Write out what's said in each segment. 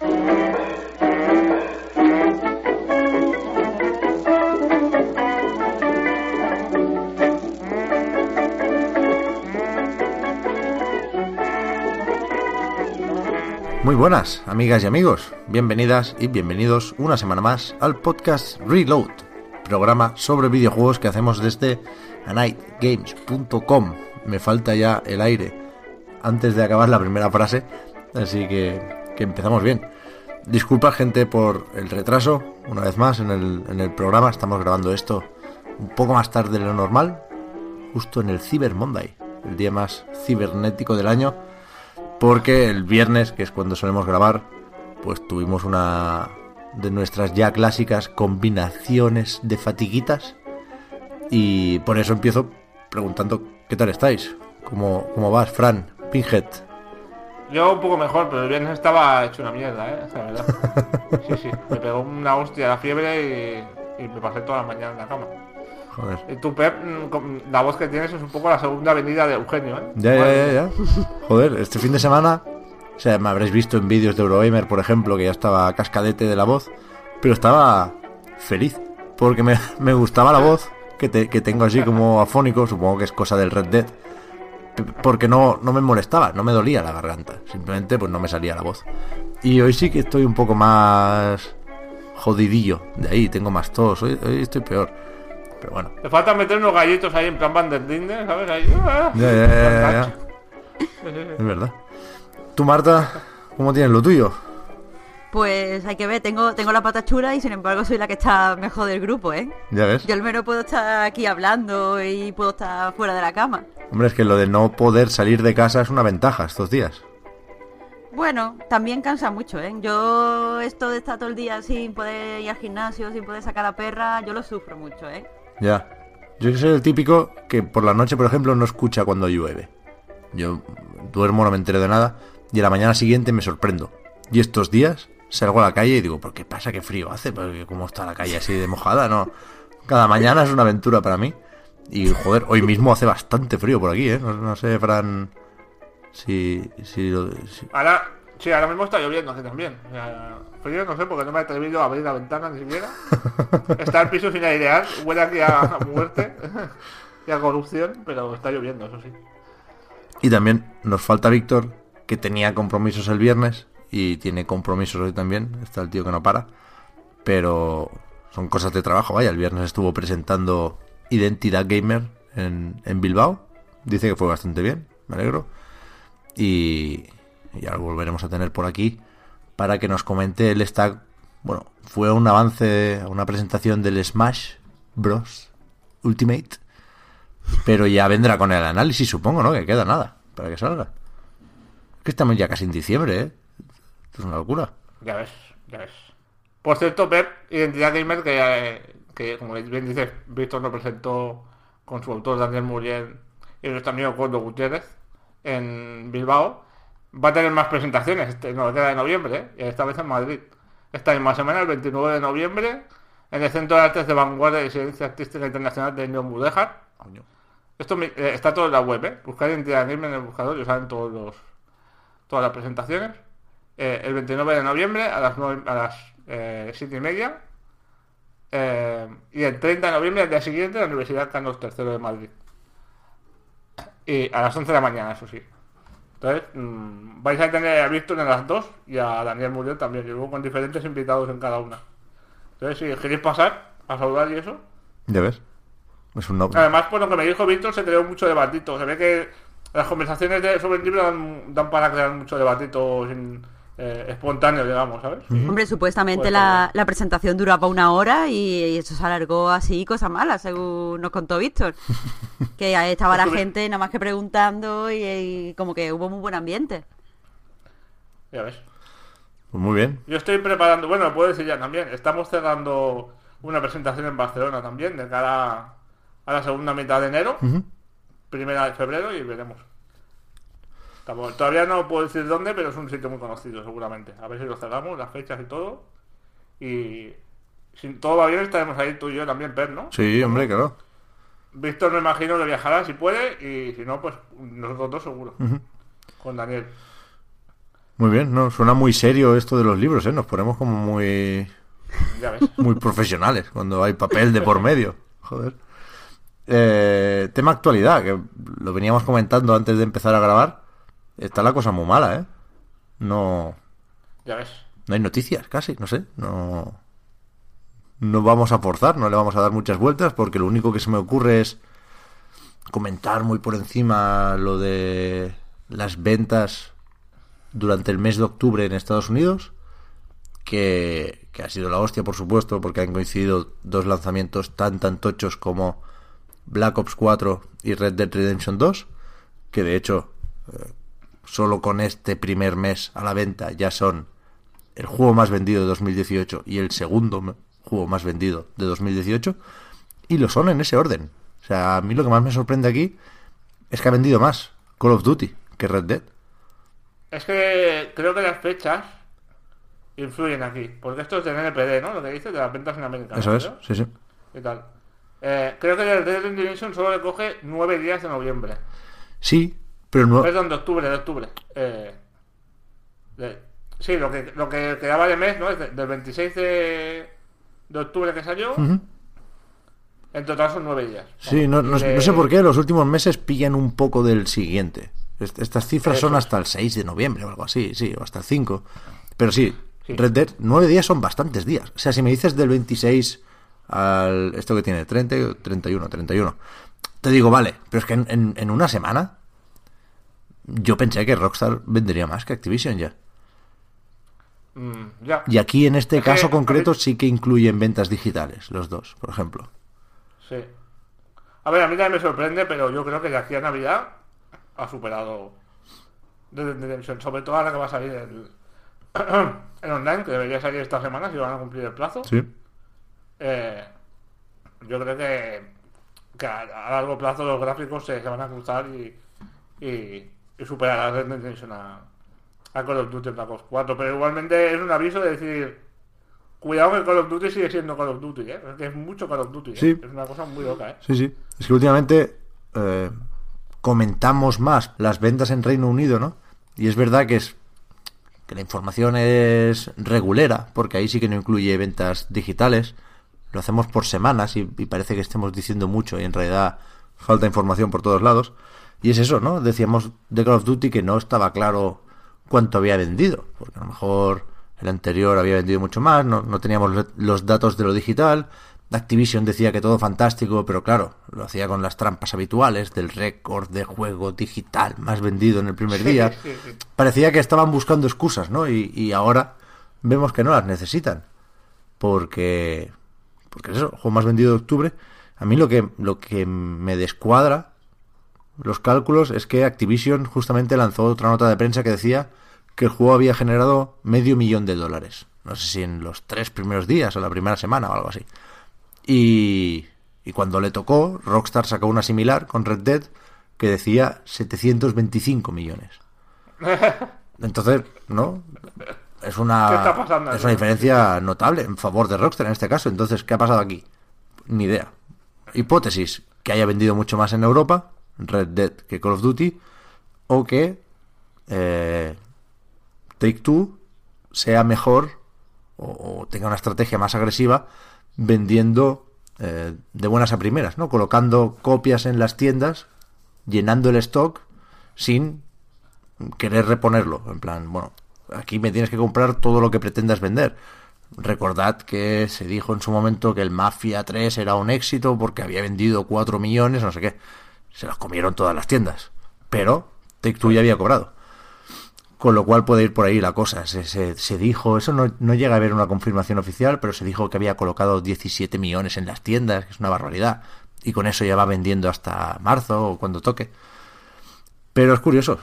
Muy buenas, amigas y amigos. Bienvenidas y bienvenidos una semana más al podcast Reload, programa sobre videojuegos que hacemos desde anightgames.com. Me falta ya el aire antes de acabar la primera frase, así que, que empezamos bien. Disculpa gente por el retraso, una vez más en el, en el programa, estamos grabando esto un poco más tarde de lo normal, justo en el Cyber Monday, el día más cibernético del año porque el viernes, que es cuando solemos grabar, pues tuvimos una de nuestras ya clásicas combinaciones de fatiguitas y por eso empiezo preguntando qué tal estáis, cómo, cómo vas, Fran, Pinhead. Yo un poco mejor, pero el viernes estaba hecho una mierda, ¿eh? La verdad. Sí, sí, me pegó una hostia la fiebre y, y me pasé toda la mañana en la cama. Joder. Y tú, Pep, mm, la voz que tienes es un poco la segunda venida de Eugenio, ¿eh? Ya, ya, ya, ya. Joder, este fin de semana, o sea, me habréis visto en vídeos de Eurogamer, por ejemplo, que ya estaba cascadete de la voz, pero estaba feliz, porque me, me gustaba la voz que, te- que tengo así como afónico, supongo que es cosa del Red Dead, porque no, no me molestaba, no me dolía la garganta, simplemente pues no me salía la voz. Y hoy sí que estoy un poco más jodidillo, de ahí tengo más tos, hoy, hoy estoy peor, pero bueno. Te falta meter unos gallitos ahí en plan Van der Linde, ¿sabes? Ahí. ¡ah! Ya, ya, ya, ya, ya. Es verdad. Tú, Marta, ¿cómo tienes lo tuyo? Pues hay que ver, tengo, tengo la pata chula y sin embargo soy la que está mejor del grupo, ¿eh? Ya ves. Yo al menos puedo estar aquí hablando y puedo estar fuera de la cama. Hombre, es que lo de no poder salir de casa es una ventaja estos días. Bueno, también cansa mucho, ¿eh? Yo esto de estar todo el día sin poder ir al gimnasio, sin poder sacar a la perra, yo lo sufro mucho, ¿eh? Ya. Yo soy el típico que por la noche, por ejemplo, no escucha cuando llueve. Yo duermo, no me entero de nada, y a la mañana siguiente me sorprendo. Y estos días salgo a la calle y digo, ¿por qué pasa? ¿Qué frío hace? Porque cómo está la calle así de mojada, ¿no? Cada mañana es una aventura para mí. Y joder, hoy mismo hace bastante frío por aquí, ¿eh? No, no sé, Fran, si, si, lo- si- Ahora, sí, ahora mismo está lloviendo aquí también. Frío no sé porque no me he atrevido a abrir la ventana ni siquiera. Está el piso sin airear, huele aquí a muerte y a corrupción, pero está lloviendo, eso sí. Y también nos falta Víctor, que tenía compromisos el viernes y tiene compromisos hoy también. Está el tío que no para. Pero son cosas de trabajo, vaya. El viernes estuvo presentando Identidad Gamer en, en Bilbao. Dice que fue bastante bien, me alegro. Y, ya lo volveremos a tener por aquí para que nos comente. Él está, bueno, fue un avance, una presentación del Smash Bros. Ultimate. Pero ya vendrá con el análisis, supongo, ¿no? Que queda nada para que salga. Que estamos ya casi en diciembre, ¿eh? Esto es una locura. Ya ves, ya ves. Por cierto, Pep, Identidad Gamer, que, eh, que como bien dices, Víctor lo presentó con su autor Daniel Muriel y nuestro amigo Gordo Gutiérrez en Bilbao, va a tener más presentaciones, este, no, queda de noviembre, ¿eh? esta vez en Madrid. Esta misma semana, el 29 de noviembre, en el Centro de Artes de Vanguardia y Ciencia Artística Internacional de Neon Mudéjar. Esto eh, está todo en la web, ¿eh? Buscar Identidad Gamer en el buscador y os salen todos los, todas las presentaciones. Eh, el 29 de noviembre a las, 9 a las eh, 7 y media. Eh, y el 30 de noviembre, al día siguiente, en la Universidad Carlos III de Madrid. Y a las 11 de la mañana, eso sí. Entonces, mm, vais a tener a Víctor en las dos y a Daniel Muriel también, luego con diferentes invitados en cada una. Entonces, si queréis pasar a saludar y eso. Ya ves. Es un no. Además, por lo que me dijo Víctor, se creó mucho debatito. Se ve que las conversaciones de- sobre el libro dan, dan para crear mucho debatito sin- eh, espontáneo, digamos, ¿sabes? Hombre, supuestamente Pues, la, la presentación duraba una hora y eso se alargó así, cosas malas, según nos contó Víctor. Que ahí estaba la Estuve- gente nada más que preguntando y, y como que hubo muy buen ambiente. Ya ves. Pues muy bien. Yo estoy preparando, bueno, lo puedo decir ya también, estamos cerrando una presentación en Barcelona también, de cara a la segunda mitad de enero, primera de febrero y veremos. Todavía no puedo decir dónde, pero es un sitio muy conocido seguramente. A ver si lo cerramos, las fechas y todo. Y si todo va bien estaremos ahí tú y yo también, Per, ¿no? Sí, hombre, claro. Víctor me imagino que viajará si puede y si no, pues nosotros dos seguro. Con Daniel. Muy bien, no, suena muy serio esto de los libros, ¿eh? Nos ponemos como muy, Ya ves. muy profesionales cuando hay papel de por medio. Joder. Eh, tema actualidad, que lo veníamos comentando antes de empezar a grabar. Está la cosa muy mala, ¿eh? No, Ya ves. no hay noticias, casi, no sé. No, no vamos a forzar, no le vamos a dar muchas vueltas porque lo único que se me ocurre es comentar muy por encima lo de las ventas durante el mes de octubre en Estados Unidos, que, que ha sido la hostia, por supuesto, porque han coincidido dos lanzamientos tan tan tochos como Black Ops 4 y Red Dead Redemption 2, que de hecho eh, solo con este primer mes a la venta ya son el juego más vendido de 2018 y el segundo juego más vendido de 2018 y lo son en ese orden. O sea, a mí lo que más me sorprende aquí es que ha vendido más Call of Duty que Red Dead. Es que creo que las fechas influyen aquí. Porque esto es del NPD, ¿no? Lo que dice de las ventas en América. Eso ¿no? es, sí, sí. ¿Qué tal? Eh, creo que el Red Dead Redemption solo le coge nueve días de noviembre. Sí, pero no... Perdón, de octubre, de octubre. Eh, de- sí, lo que, lo que quedaba de mes, ¿no? Es de- del 26 de, de octubre que salió. Ujú. En total son nueve días. Sí, no, no- Y de- no sé por qué, los últimos meses pillan un poco del siguiente. Est- Estas cifras Eso son hasta el 6 de noviembre o algo así, sí, o hasta el 5. Pero sí, Sí. Red Dead, 9 días son bastantes días. O sea, si me dices del 26 al... Esto que tiene, 30, 31, 31. Te digo, vale, pero es que en, en- en una semana yo pensé que Rockstar vendería más que Activision ya. Mm, ya. Y aquí en este Es caso concreto sí que incluyen ventas digitales, los dos, por ejemplo. Sí. A ver, a mí también me sorprende, pero yo creo que de aquí a Navidad ha superado sobre todo ahora que va a salir el, el online, que debería salir esta semana si van a cumplir el plazo. Sí. Eh, yo creo que, que a, a largo plazo los gráficos se, se van a cruzar y, y, y superar a Red Dead a, a Call of Duty Black Ops 4. Pero igualmente es un aviso de decir, cuidado que Call of Duty sigue siendo Call of Duty, ¿eh? Es que es mucho Call of Duty, ¿eh? Sí. Es una cosa muy loca, ¿eh? Sí, sí. Es que últimamente eh, comentamos más las ventas en Reino Unido, ¿no? Y es verdad que es que la información es regulera, porque ahí sí que no incluye ventas digitales. Lo hacemos por semanas y, y parece que estemos diciendo mucho y en realidad falta información por todos lados. Y es eso, ¿no? Decíamos de Call of Duty que no estaba claro cuánto había vendido, porque a lo mejor el anterior había vendido mucho más, no, no teníamos los datos de lo digital. Activision decía que todo fantástico, pero claro, lo hacía con las trampas habituales del récord de juego digital más vendido en el primer día. Parecía que estaban buscando excusas, ¿no? Y, y ahora vemos que no las necesitan. Porque, porque es eso, el juego más vendido de octubre. A mí lo que, lo que me descuadra los cálculos es que Activision justamente lanzó otra nota de prensa que decía que el juego había generado medio millón de dólares. No sé si en los tres primeros días o la primera semana o algo así. Y, y cuando le tocó, Rockstar sacó una similar con Red Dead que decía 725 millones. Entonces, ¿no? Es una, ¿Qué está pasando es una diferencia notable en favor de Rockstar en este caso. Entonces, ¿qué ha pasado aquí? Ni idea. Hipótesis, que haya vendido mucho más en Europa, Red Dead, que Call of Duty, o que eh, Take Two sea mejor o, tenga una estrategia más agresiva vendiendo eh, de buenas a primeras, ¿no? Colocando copias en las tiendas, llenando el stock sin querer reponerlo. En plan, bueno, aquí me tienes que comprar todo lo que pretendas vender. Recordad que se dijo en su momento que el Mafia 3 era un éxito porque había vendido 4 millones, no sé qué. Se los comieron todas las tiendas. Pero Take ya había cobrado. Con lo cual puede ir por ahí la cosa. Se, se, se dijo, eso no, no llega a haber una confirmación oficial, pero se dijo que había colocado 17 millones en las tiendas, que es una barbaridad. Y con eso ya va vendiendo hasta marzo o cuando toque. Pero es curioso,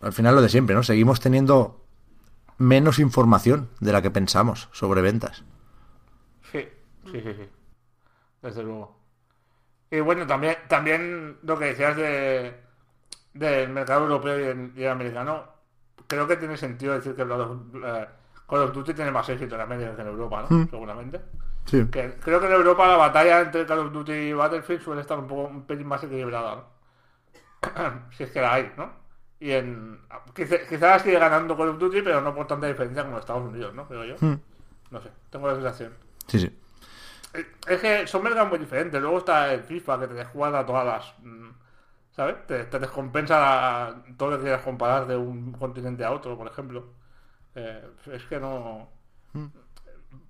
al final lo de siempre, ¿no? Seguimos teniendo menos información de la que pensamos sobre ventas. Sí, sí, sí, sí. Desde luego. Y bueno, también, también lo que decías de del mercado europeo y el, y el americano, creo que tiene sentido decir que los, eh, Call of Duty tiene más éxito en América que en Europa, ¿no? Mm. Seguramente. Sí. Que creo que en Europa la batalla entre Call of Duty y Battlefield suele estar un poco un pelín más equilibrada, ¿no? si es que la hay, ¿no? Y en quizá- quizás sigue ganando Call of Duty, pero no por tanta diferencia como Estados Unidos, ¿no? Creo yo. Mm. No sé, tengo la sensación. Sí, sí. Es que son mercados muy diferentes. Luego está el FIFA que te desjuega a todas las. mm, ¿Sabes? Te, te descompensa la- todo lo que quieras comparar de un continente a otro, por ejemplo. Eh, es que no.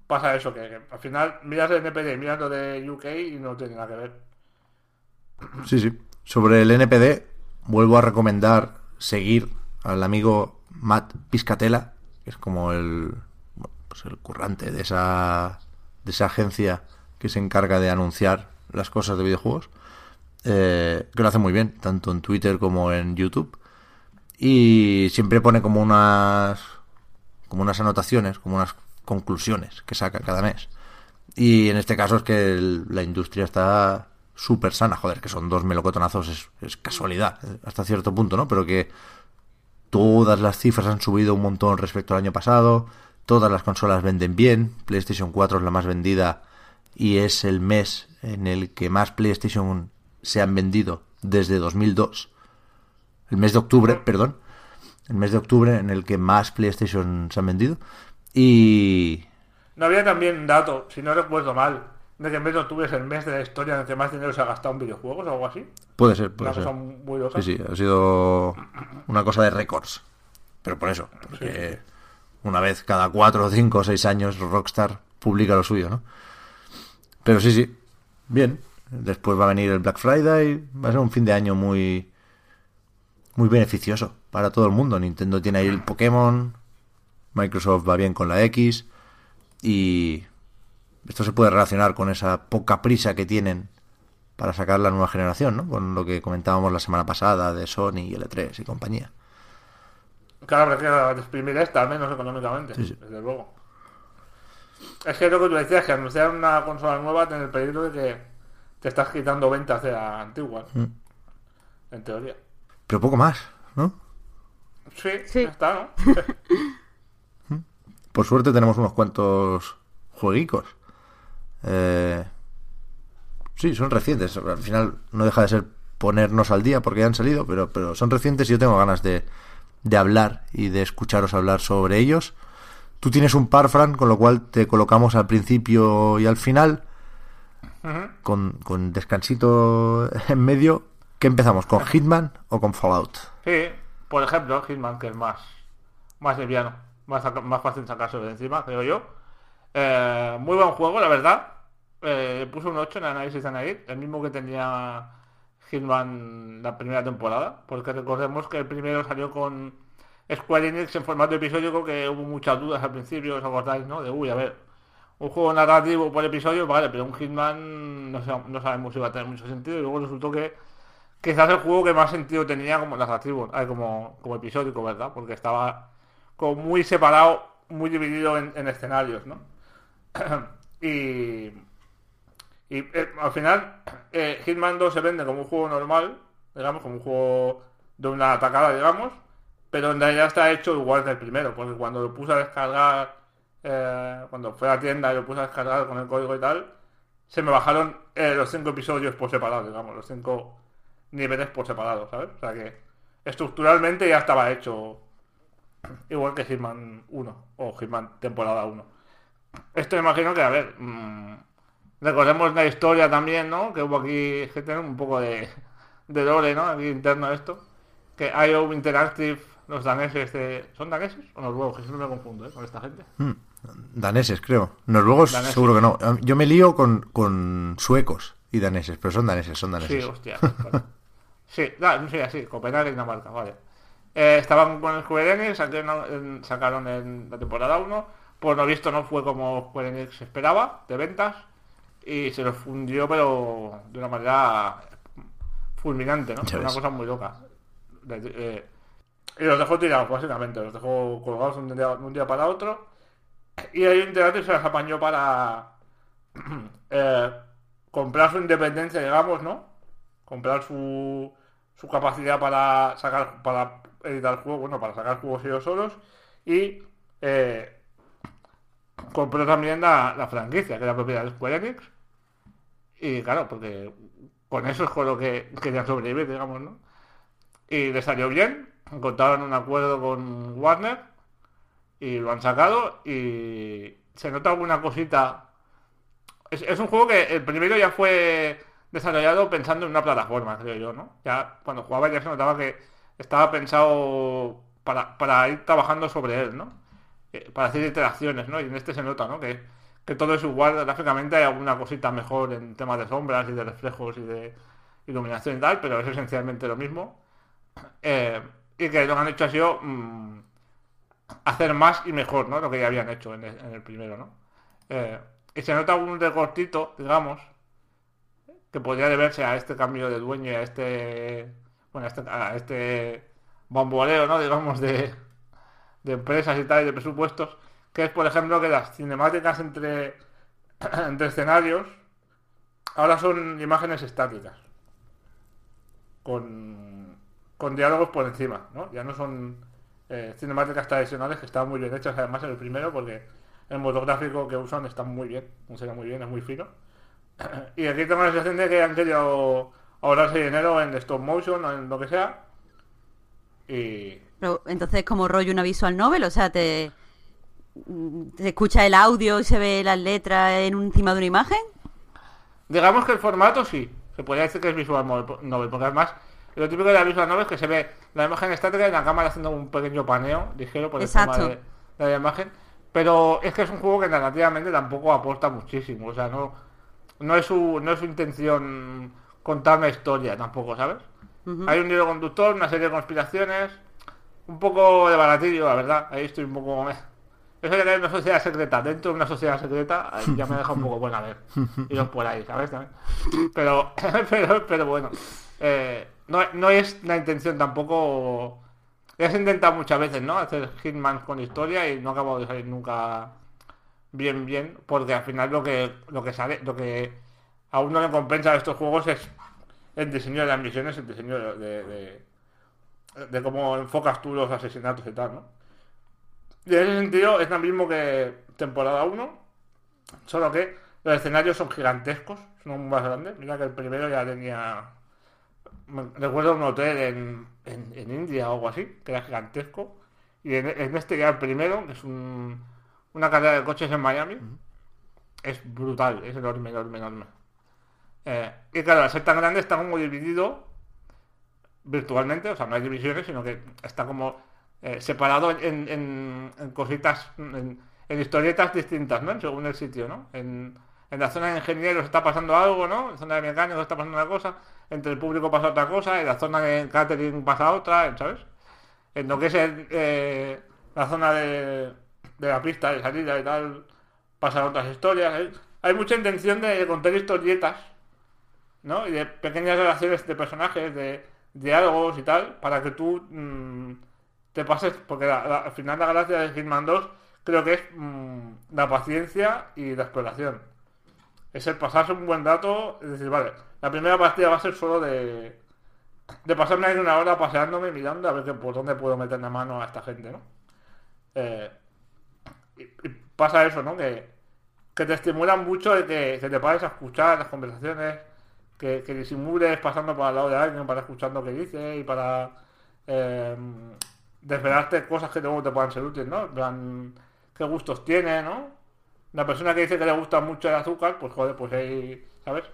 Pasa eso, que, que al final miras el NPD, miras lo de UK y no tiene nada que ver. Sí, sí. Sobre el NPD, vuelvo a recomendar seguir al amigo Matt Piscatella, que es como el, pues el currante de esa, de esa agencia que se encarga de anunciar las cosas de videojuegos, eh, que lo hace muy bien, tanto en Twitter como en YouTube. Y siempre pone como unas, como unas anotaciones, como unas conclusiones que saca cada mes. Y en este caso es que la industria está súper sana. Joder, que son dos melocotonazos, es, es casualidad, eh, hasta cierto punto, ¿no? Pero que todas las cifras han subido un montón respecto al año pasado, todas las consolas venden bien, PlayStation 4 es la más vendida y es el mes en el que más PlayStation se han vendido desde 2002. El mes de octubre, perdón. El mes de octubre en el que más PlayStation se han vendido. Y No había también un dato, si no recuerdo mal, de que en vez de octubre es el mes de la historia en el que más dinero se ha gastado en videojuegos o algo así. puede ser, puede Una ser. cosa muy loca. Sí, sí, ha sido una cosa de récords. Pero por eso, porque una vez cada cuatro, cinco seis años Rockstar publica lo suyo, ¿no? Pero sí, sí, bien. Después va a venir el Black Friday, va a ser un fin de año muy muy beneficioso para todo el mundo. Nintendo tiene ahí el Pokémon, Microsoft va bien con la X y esto se puede relacionar con esa poca prisa que tienen para sacar la nueva generación, ¿no? Con lo que comentábamos la semana pasada de Sony y L3 y compañía. Claro, prefiero exprimir esta, al menos económicamente, Sí, sí. desde luego. Es que lo que tú decías, que anunciar una consola nueva tiene el peligro de que te estás quitando ventas de la antigua, Mm. en teoría. Pero poco más, ¿no? Sí, Sí. ya está, ¿no? Por suerte tenemos unos cuantos jueguicos. Eh, sí, son recientes. Al final no deja de ser ponernos al día porque ya han salido, pero, pero son recientes y yo tengo ganas de, de hablar y de escucharos hablar sobre ellos. Tú tienes un par, Fran, con lo cual te colocamos al principio y al final, con, con descansito en medio. ¿Qué empezamos? ¿Con Hitman o con Fallout? Sí, por ejemplo, Hitman, que es más, más liviano, más, más fácil sacarse de encima, creo yo. Eh, muy buen juego, la verdad. Eh, puse un 8 en análisis de Naid, el mismo que tenía Hitman la primera temporada, porque recordemos que el primero salió con Square Enix en formato episódico, que hubo muchas dudas al principio, os acordáis, ¿no? De, uy, a ver, un juego narrativo por episodio, vale, pero un Hitman no, sa- no sabemos si va a tener mucho sentido, y luego resultó que quizás el juego que más sentido tenía como narrativo, ah, como, como episódico, ¿verdad? Porque estaba como muy separado, muy dividido en, en escenarios, ¿no? y y eh, al final eh, Hitman 2 se vende como un juego normal, digamos, como un juego de una atacada, digamos, pero en realidad está hecho igual que el primero, porque cuando lo puse a descargar, eh, cuando fue a la tienda y lo puse a descargar con el código y tal, se me bajaron eh, los cinco episodios por separado, digamos, los cinco niveles por separado, ¿sabes? O sea que estructuralmente ya estaba hecho igual que Hitman 1 o Hitman temporada 1. Esto imagino que, a ver, mm, recordemos la historia también, ¿no? Que hubo aquí, que tener un poco de, de lore, ¿no? Aquí interno esto. Que IO Interactive, los daneses de... ¿Son daneses o noruegos? Que siempre me confundo, ¿eh? Con esta gente. Hmm, Daneses, creo. Noruegos, Daneses. seguro que no. Yo me lío con, con suecos y daneses, pero son daneses, son Sí, daneses. hostia. bueno. Sí, da- sí, así, Copenhague y Dinamarca, vale. Eh, estaban con el Square Enix, sacaron en, sacaron en la temporada 1. Por lo visto no fue como Square Enix esperaba, de ventas. Y se los fundió, pero de una manera fulminante, ¿no? Una cosa muy loca. Eh, y los dejó tirados, básicamente. Los dejó colgados un día, un día para otro. Y ahí Interactive se las apañó para eh, comprar su independencia, digamos, ¿no? Comprar su, su capacidad para sacar, para editar juegos, bueno, para sacar juegos ellos solos. Y eh, compró también la, franquicia, que era propiedad de Square Enix. Y claro, porque con eso es con lo que querían sobrevivir, digamos, ¿no? Y le salió bien, encontraron un acuerdo con Warner y lo han sacado y se nota alguna cosita. Es, es un juego que el primero ya fue desarrollado pensando en una plataforma, creo yo, ¿no? Ya cuando jugaba ya se notaba que estaba pensado para, para ir trabajando sobre él, ¿no? Para hacer interacciones, ¿no? Y en este se nota, ¿no? Que, que todo es igual, gráficamente hay alguna cosita mejor en temas de sombras y de reflejos y de iluminación y tal, pero es esencialmente lo mismo. Eh, y que lo que han hecho ha sido mm, hacer más y mejor, ¿no? Lo que ya habían hecho en el, primero, ¿no? Eh, y se nota un recortito, digamos, que podría deberse a este cambio de dueño y a este, bueno, a este, a este bomboleo, ¿no? Digamos, de, de empresas y tal, y de presupuestos, que es, por ejemplo, que las cinemáticas entre, entre escenarios ahora son imágenes estáticas, con, con diálogos por encima, ¿no? Ya no son eh, cinemáticas tradicionales que están muy bien hechas, además en el primero, porque el modo gráfico que usan está muy bien, funciona muy bien, es muy fino. Y aquí tengo la sensación de que han querido ahorrarse dinero en stop motion o en lo que sea. Y, Pero entonces como rollo una visual novel, o sea, te, te escucha el audio y se ve las letras en encima de una imagen. Digamos que el formato sí, se podría decir que es visual novel, porque además lo típico de la visual novel es que se ve la imagen estática y la cámara haciendo un pequeño paneo ligero por encima Exacto. de, de la imagen. Pero es que es un juego que narrativamente tampoco aporta muchísimo, o sea, no, no es su, no es su intención contar una historia tampoco, ¿sabes? Hay un hilo conductor, una serie de conspiraciones, un poco de baratillo, la verdad. Ahí estoy un poco... eh. Eso de hay una sociedad secreta dentro de una sociedad secreta ya me deja un poco buena ver. Iros por ahí, ¿sabes? También. Pero, pero, pero bueno. eh, no, no es la intención tampoco... Ya se muchas veces, ¿no? Hacer Hitman con historia y no ha acabado de salir nunca bien, bien, porque al final lo que, lo que sale, lo que a uno le compensa de estos juegos es el diseño de las misiones, el diseño de- de cómo enfocas tú los asesinatos y tal, ¿no? Y en ese sentido es lo mismo que temporada 1, solo que los escenarios son gigantescos, son más grandes. Mira que el primero ya tenía... Recuerdo un hotel en, en, en India o algo así, que era gigantesco. Y en, en este ya el primero, que es un, una carrera de coches en Miami, es brutal, es enorme, enorme, enorme. Eh, y claro, al ser tan grande está como dividido virtualmente, o sea, no hay divisiones, sino que está como eh, separado en, cositas, en, historietas distintas, ¿no? Según el sitio, ¿no? En, la zona de ingenieros está pasando algo, ¿no? En la zona de mecánicos está pasando una cosa, entre el público pasa otra cosa, en la zona de catering pasa otra, ¿sabes? En lo que es eh, la zona de, de la pista de salida y tal, pasan otras historias. Hay, hay mucha intención de contar historietas, ¿no? Y de pequeñas relaciones de personajes, de diálogos y tal, para que tú mm, te pases, porque la- al final la gracia de Hitman 2 creo que es mm, la paciencia y la exploración. Es el pasarse un buen rato, es decir, vale, la primera partida va a ser solo de, de pasarme ahí una hora paseándome, mirando a ver que, por dónde puedo meter la mano a esta gente, ¿no? Eh, y pasa eso, ¿no? Que, que te estimulan mucho de que, que te pares a escuchar las conversaciones, que, que disimules pasando por al lado de alguien para escuchar lo que dice y para eh, desvelarte cosas que luego te puedan ser útiles, ¿no? En plan, qué gustos tiene, ¿no? Una persona que dice que le gusta mucho el azúcar, pues joder, pues ahí, ¿sabes?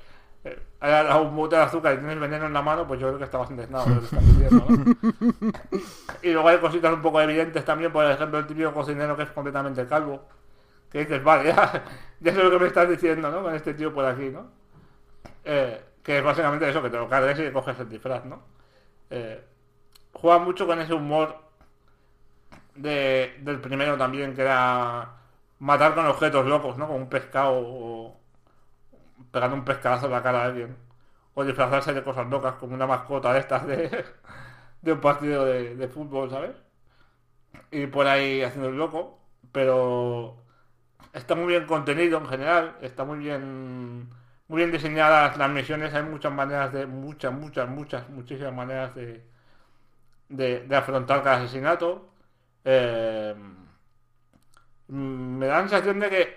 Eh, hay dado un bote de azúcar y tienes veneno en la mano, pues yo creo que está bastante nada lo que diciendo, ¿no? Y luego hay cositas un poco evidentes también, por ejemplo, el típico cocinero que es completamente calvo. Que dices, vale, ya, ya sé lo que me estás diciendo, ¿no? Con este tío por aquí, ¿no? Eh, que es básicamente eso, que te lo cargues y coges el disfraz, ¿no? Eh, juega mucho con ese humor de, del primero también, que era matar con objetos locos, ¿no? Con un pescado o pegando un pescadazo en la cara a alguien. O disfrazarse de cosas locas como una mascota de estas de, de un partido de, de fútbol, ¿sabes? Y por ahí haciendo el loco, pero está muy bien contenido en general, está muy bien muy bien diseñadas las misiones, hay muchas maneras de, muchas, muchas, muchas, muchísimas maneras de, de, de afrontar cada asesinato. Eh, me da la sensación de que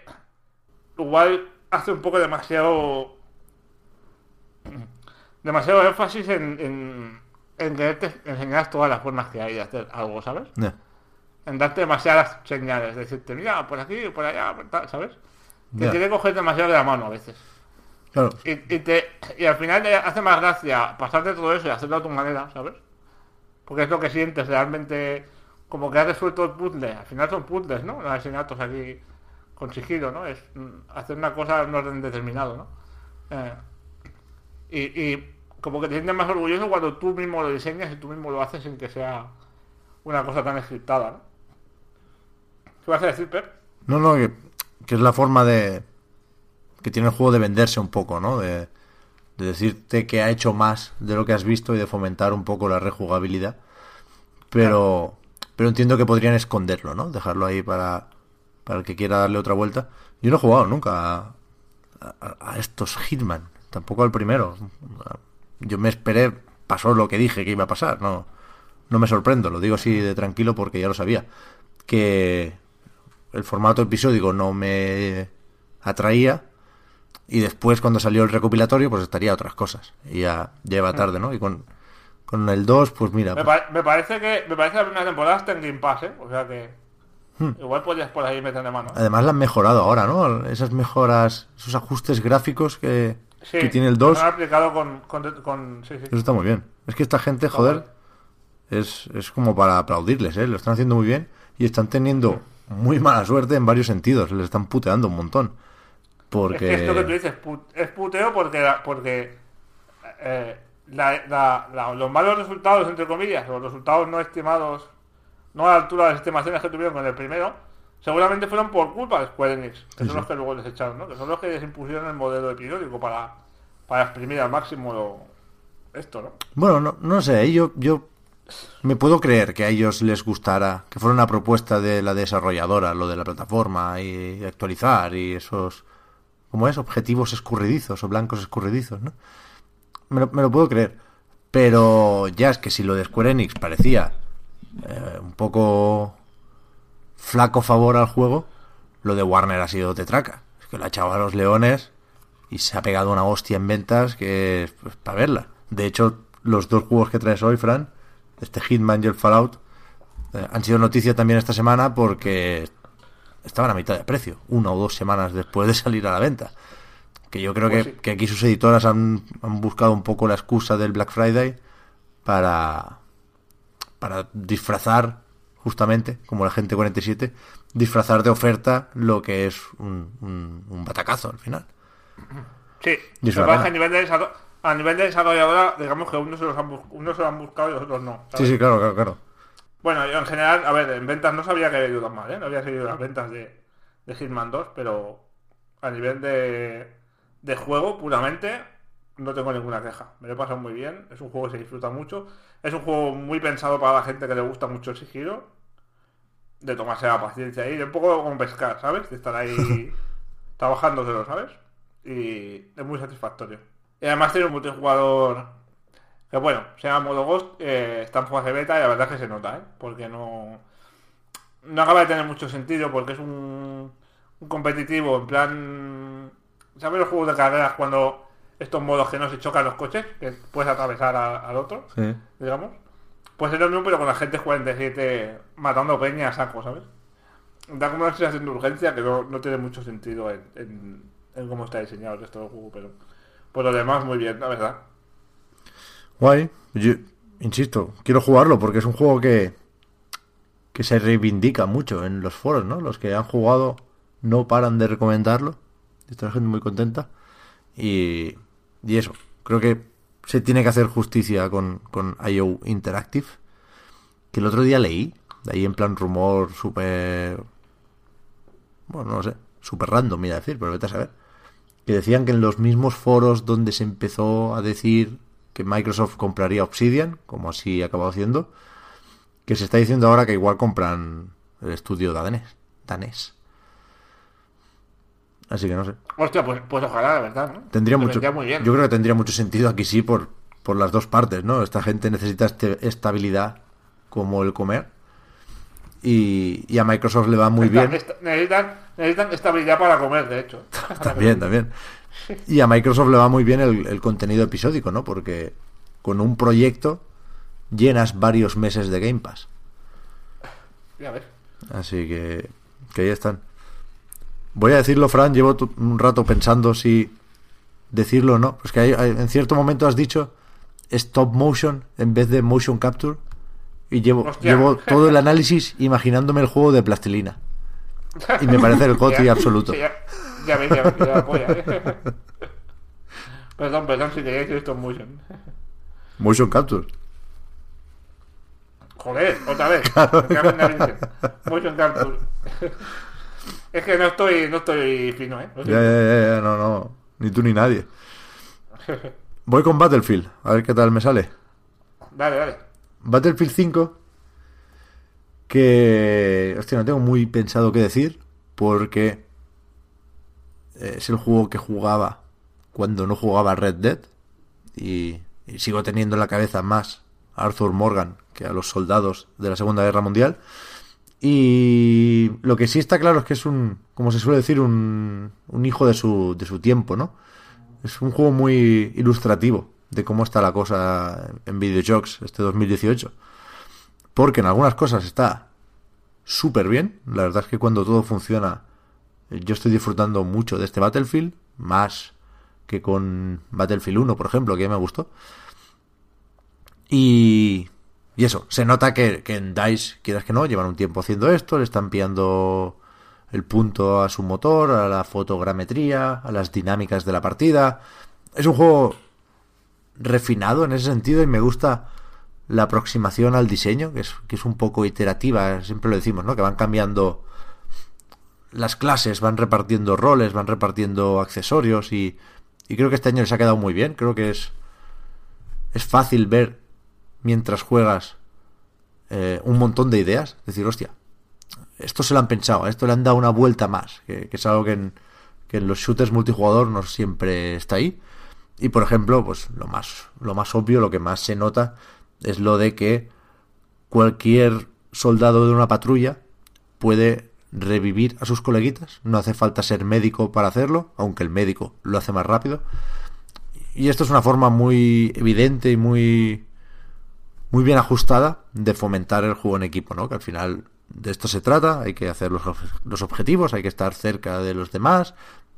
igual hace un poco demasiado demasiado énfasis en, en, en quererte enseñar todas las formas que hay de hacer algo, ¿sabes? En darte demasiadas señales, decirte, mira, por aquí, por allá, por tal, ¿sabes? Que Ya. quiere coger demasiado de la mano a veces. Claro. Y, y te, y al final te hace más gracia pasarte todo eso y hacerlo a tu manera, ¿sabes? Porque es lo que sientes realmente, como que has resuelto el puzzle. Al final son puzzles, ¿no? Los asesinatos aquí con sigilo, ¿no? Es mm, hacer una cosa en un orden determinado, ¿no? Eh, y, y como que te sientes más orgulloso cuando tú mismo lo diseñas y tú mismo lo haces sin que sea una cosa tan escritada, ¿no? ¿Qué vas a decir, Pep? No, no, que, que es la forma de. Que tiene el juego de venderse un poco, ¿no? De, de decirte que ha hecho más de lo que has visto y de fomentar un poco la rejugabilidad. Pero. Pero entiendo que podrían esconderlo, ¿no? Dejarlo ahí para. para el que quiera darle otra vuelta. Yo no he jugado nunca a, a- a estos Hitman. Tampoco al primero. Yo me esperé. Pasó lo que dije que iba a pasar. No, no me sorprendo. Lo digo así de tranquilo porque ya lo sabía. Que el formato episódico no me atraía y después cuando salió el recopilatorio pues estaría otras cosas y ya lleva tarde ¿no? y con, con el 2 pues mira Me, pues, pa- me parece que me parece que la primera temporada está en Game Pass, ¿eh? O sea que Hmm. igual podrías por ahí meterle mano. además la han mejorado ahora ¿no? esas mejoras esos ajustes gráficos que, Sí, que tiene el 2 lo han aplicado con, con, con- sí, sí. eso está muy bien es que esta gente joder es, es como para aplaudirles ¿eh? lo están haciendo muy bien y están teniendo muy mala suerte en varios sentidos les están puteando un montón porque Es que esto que tú dices put- es puteo porque, porque eh, la- la- la- los malos resultados, entre comillas, los resultados no estimados, no a la altura de las estimaciones que tuvieron con el primero, seguramente fueron por culpa de Square Enix, que son sí. los que luego les echaron, ¿no? Que son los que les impusieron el modelo episódico para, para exprimir al máximo lo- esto, ¿no? Bueno, no, no sé, yo, yo me puedo creer que a ellos les gustara, que fuera una propuesta de la desarrolladora, lo de la plataforma y actualizar y esos, ¿cómo es? Objetivos escurridizos o blancos escurridizos, ¿no? Me lo, me lo puedo creer. Pero ya es que si lo de Square Enix parecía eh, un poco flaco favor al juego, lo de Warner ha sido tetraca. Es que lo ha echado a los leones y se ha pegado una hostia en ventas que es pues, para verla. De hecho, los dos juegos que traes hoy, Fran, este Hitman y el Fallout, eh, han sido noticia también esta semana porque estaban a mitad de precio, una o dos semanas después de salir a la venta. Que yo creo Pues que, sí. que aquí sus editoras han, han buscado un poco la excusa del Black Friday para, para disfrazar, justamente, como la gente 47, disfrazar de oferta lo que es un, un, un batacazo al final. Sí, Y a nivel de, a nivel de desarrolladora, digamos que unos se los han, unos se lo han buscado y los otros no. Sí, sí, claro, claro, claro. Bueno, yo en general, a ver, en ventas no sabía que había ido tan mal, ¿eh? No había seguido las ventas de, de Hitman 2, pero a nivel de, de juego, puramente, no tengo ninguna queja. Me lo he pasado muy bien, es un juego que se disfruta mucho. Es un juego muy pensado para la gente que le gusta mucho el sigilo. De tomarse la paciencia ahí, de un poco como pescar, ¿sabes? De estar ahí trabajándoselo, ¿sabes? Y es muy satisfactorio. Y además tiene un multijugador que bueno, se llama Modo Ghost, eh, está en fase beta y la verdad es que se nota, ¿eh? Porque no... No acaba de tener mucho sentido porque es un, un competitivo en plan... ¿Sabes los juegos de carreras cuando estos modos que no se chocan los coches? Que puedes atravesar a- al otro, Sí. digamos. Pues es lo mismo pero con la gente 47 matando peña a saco, ¿sabes? Da como una sensación de urgencia que no, no tiene mucho sentido en, en- en cómo está diseñado el resto del juego, pero por lo demás muy bien, la verdad. Guay. Yo, insisto, quiero jugarlo porque es un juego que, que se reivindica mucho en los foros, ¿no? Los que han jugado no paran de recomendarlo. Está la gente muy contenta. Y, y eso, creo que se tiene que hacer justicia con, con IO Interactive. Que el otro día leí, de ahí en plan rumor súper... Bueno, no sé, súper random, mira decir, pero vete a saber. Que decían que en los mismos foros donde se empezó a decir que Microsoft compraría Obsidian, como así ha acabado haciendo, que se está diciendo ahora que igual compran el estudio danés. danés. Así que no sé. Hostia, pues, pues ojalá, la verdad, ¿no? Tendría Te mucho, vendría muy bien. yo creo que tendría mucho sentido aquí sí por, por las dos partes, ¿no? Esta gente necesita este- estabilidad como el comer y, y a Microsoft le va muy bien. necesitan, necesitan estabilidad para comer, de hecho. También, también. Y a Microsoft le va muy bien el, el contenido episódico, ¿no? Porque con un proyecto llenas varios meses de Game Pass. Ya ves. Así que, que ahí están. Voy a decirlo, Fran, llevo un rato pensando si decirlo o no. Pues que hay- hay- en cierto momento has dicho stop motion en vez de motion capture. Y llevo, Hostia. llevo todo el análisis imaginándome el juego de plastilina. Y me parece el goti absoluto. sí, Ya, ya ves, ya ya la polla, ¿eh? Perdón, perdón si te he esto en motion. Motion capture. Joder, otra vez. Leche. Motion capture. Es que no estoy, no estoy fino, ¿eh? No estoy Ya, ya, ya, ya, no, no. Ni tú ni nadie. Voy con Battlefield, a ver qué tal me sale. Dale, dale. Battlefield 5, que, hostia, no tengo muy pensado qué decir, porque es el juego que jugaba cuando no jugaba Red Dead, y, sigo teniendo en la cabeza más a Arthur Morgan que a los soldados de la Segunda Guerra Mundial. Y lo que sí está claro es que es un, como se suele decir, un, un hijo de su, de su tiempo, ¿no? Es un juego muy ilustrativo de cómo está la cosa en videojuegos este 2018. Porque en algunas cosas está súper bien. La verdad es que cuando todo funciona, eh, yo estoy disfrutando mucho de este Battlefield, más que con Battlefield 1, por ejemplo, que me gustó. Y, y eso, se nota que, que en DICE, quieras que no, llevan un tiempo haciendo esto, le están pillando el punto a su motor, a la fotogrametría, a las dinámicas de la partida. Es un juego refinado en ese sentido y me gusta la aproximación al diseño, que es, que es un poco iterativa, siempre lo decimos, ¿no? Que van cambiando las clases, van repartiendo roles, van repartiendo accesorios y, y creo que este año les ha quedado muy bien. Creo que es, es fácil ver mientras juegas eh, un montón de ideas. Decir, hostia, esto se lo han pensado, esto le han dado una vuelta más, que, que es algo que en, que en los shooters multijugador no siempre está ahí. Y por ejemplo, pues lo más, lo más obvio, lo que más se nota, es lo de que cualquier soldado de una patrulla puede revivir a sus coleguitas. No hace falta ser médico para hacerlo, aunque el médico lo hace más rápido. Y esto es una forma muy evidente y muy muy bien ajustada de fomentar el juego en equipo, ¿no? Que al final de esto se trata, hay que hacer los, los objetivos, hay que estar cerca de los demás,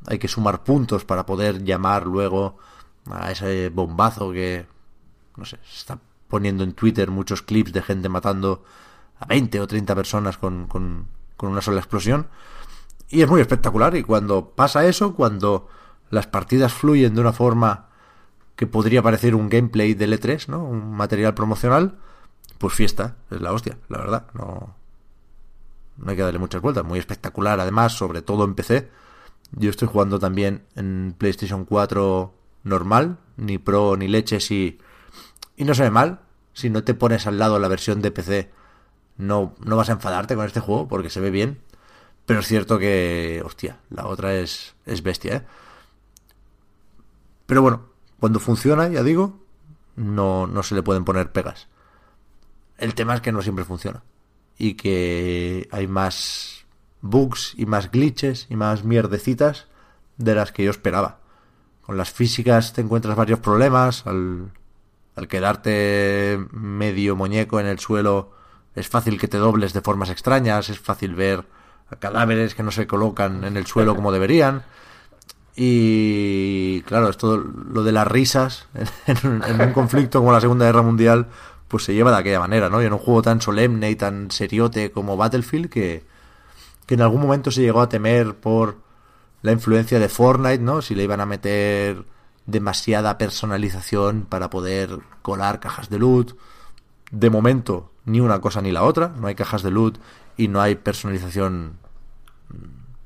hay que sumar puntos para poder llamar luego a ese bombazo que, no sé, se está poniendo en Twitter muchos clips de gente matando a 20 o 30 personas con, con, con una sola explosión. Y es muy espectacular. Y cuando pasa eso, cuando las partidas fluyen de una forma que podría parecer un gameplay de L3, ¿no? Un material promocional, pues fiesta, es la hostia, la verdad. No, no hay que darle muchas vueltas. Muy espectacular, además, sobre todo en PC. Yo estoy jugando también en PlayStation 4 normal, ni Pro ni leches y, y no se ve mal. Si no te pones al lado la versión de PC, no, no vas a enfadarte con este juego porque se ve bien. Pero es cierto que, hostia, la otra es, es bestia, ¿eh? Pero bueno, cuando funciona, ya digo, no, no se le pueden poner pegas. El tema es que no siempre funciona. Y que hay más bugs y más glitches y más mierdecitas de las que yo esperaba. Con las físicas te encuentras varios problemas. Al, al quedarte medio muñeco en el suelo es fácil que te dobles de formas extrañas. Es fácil ver cadáveres que no se colocan en el suelo como deberían. Y claro, esto lo de las risas en, un- en un conflicto como la Segunda Guerra Mundial, pues se lleva de aquella manera, ¿no? Y en un juego tan solemne y tan seriote como Battlefield, que, que en algún momento se llegó a temer por la influencia de Fortnite, ¿no? Si le iban a meter demasiada personalización para poder colar cajas de loot. De momento, ni una cosa ni la otra. No hay cajas de loot y no hay personalización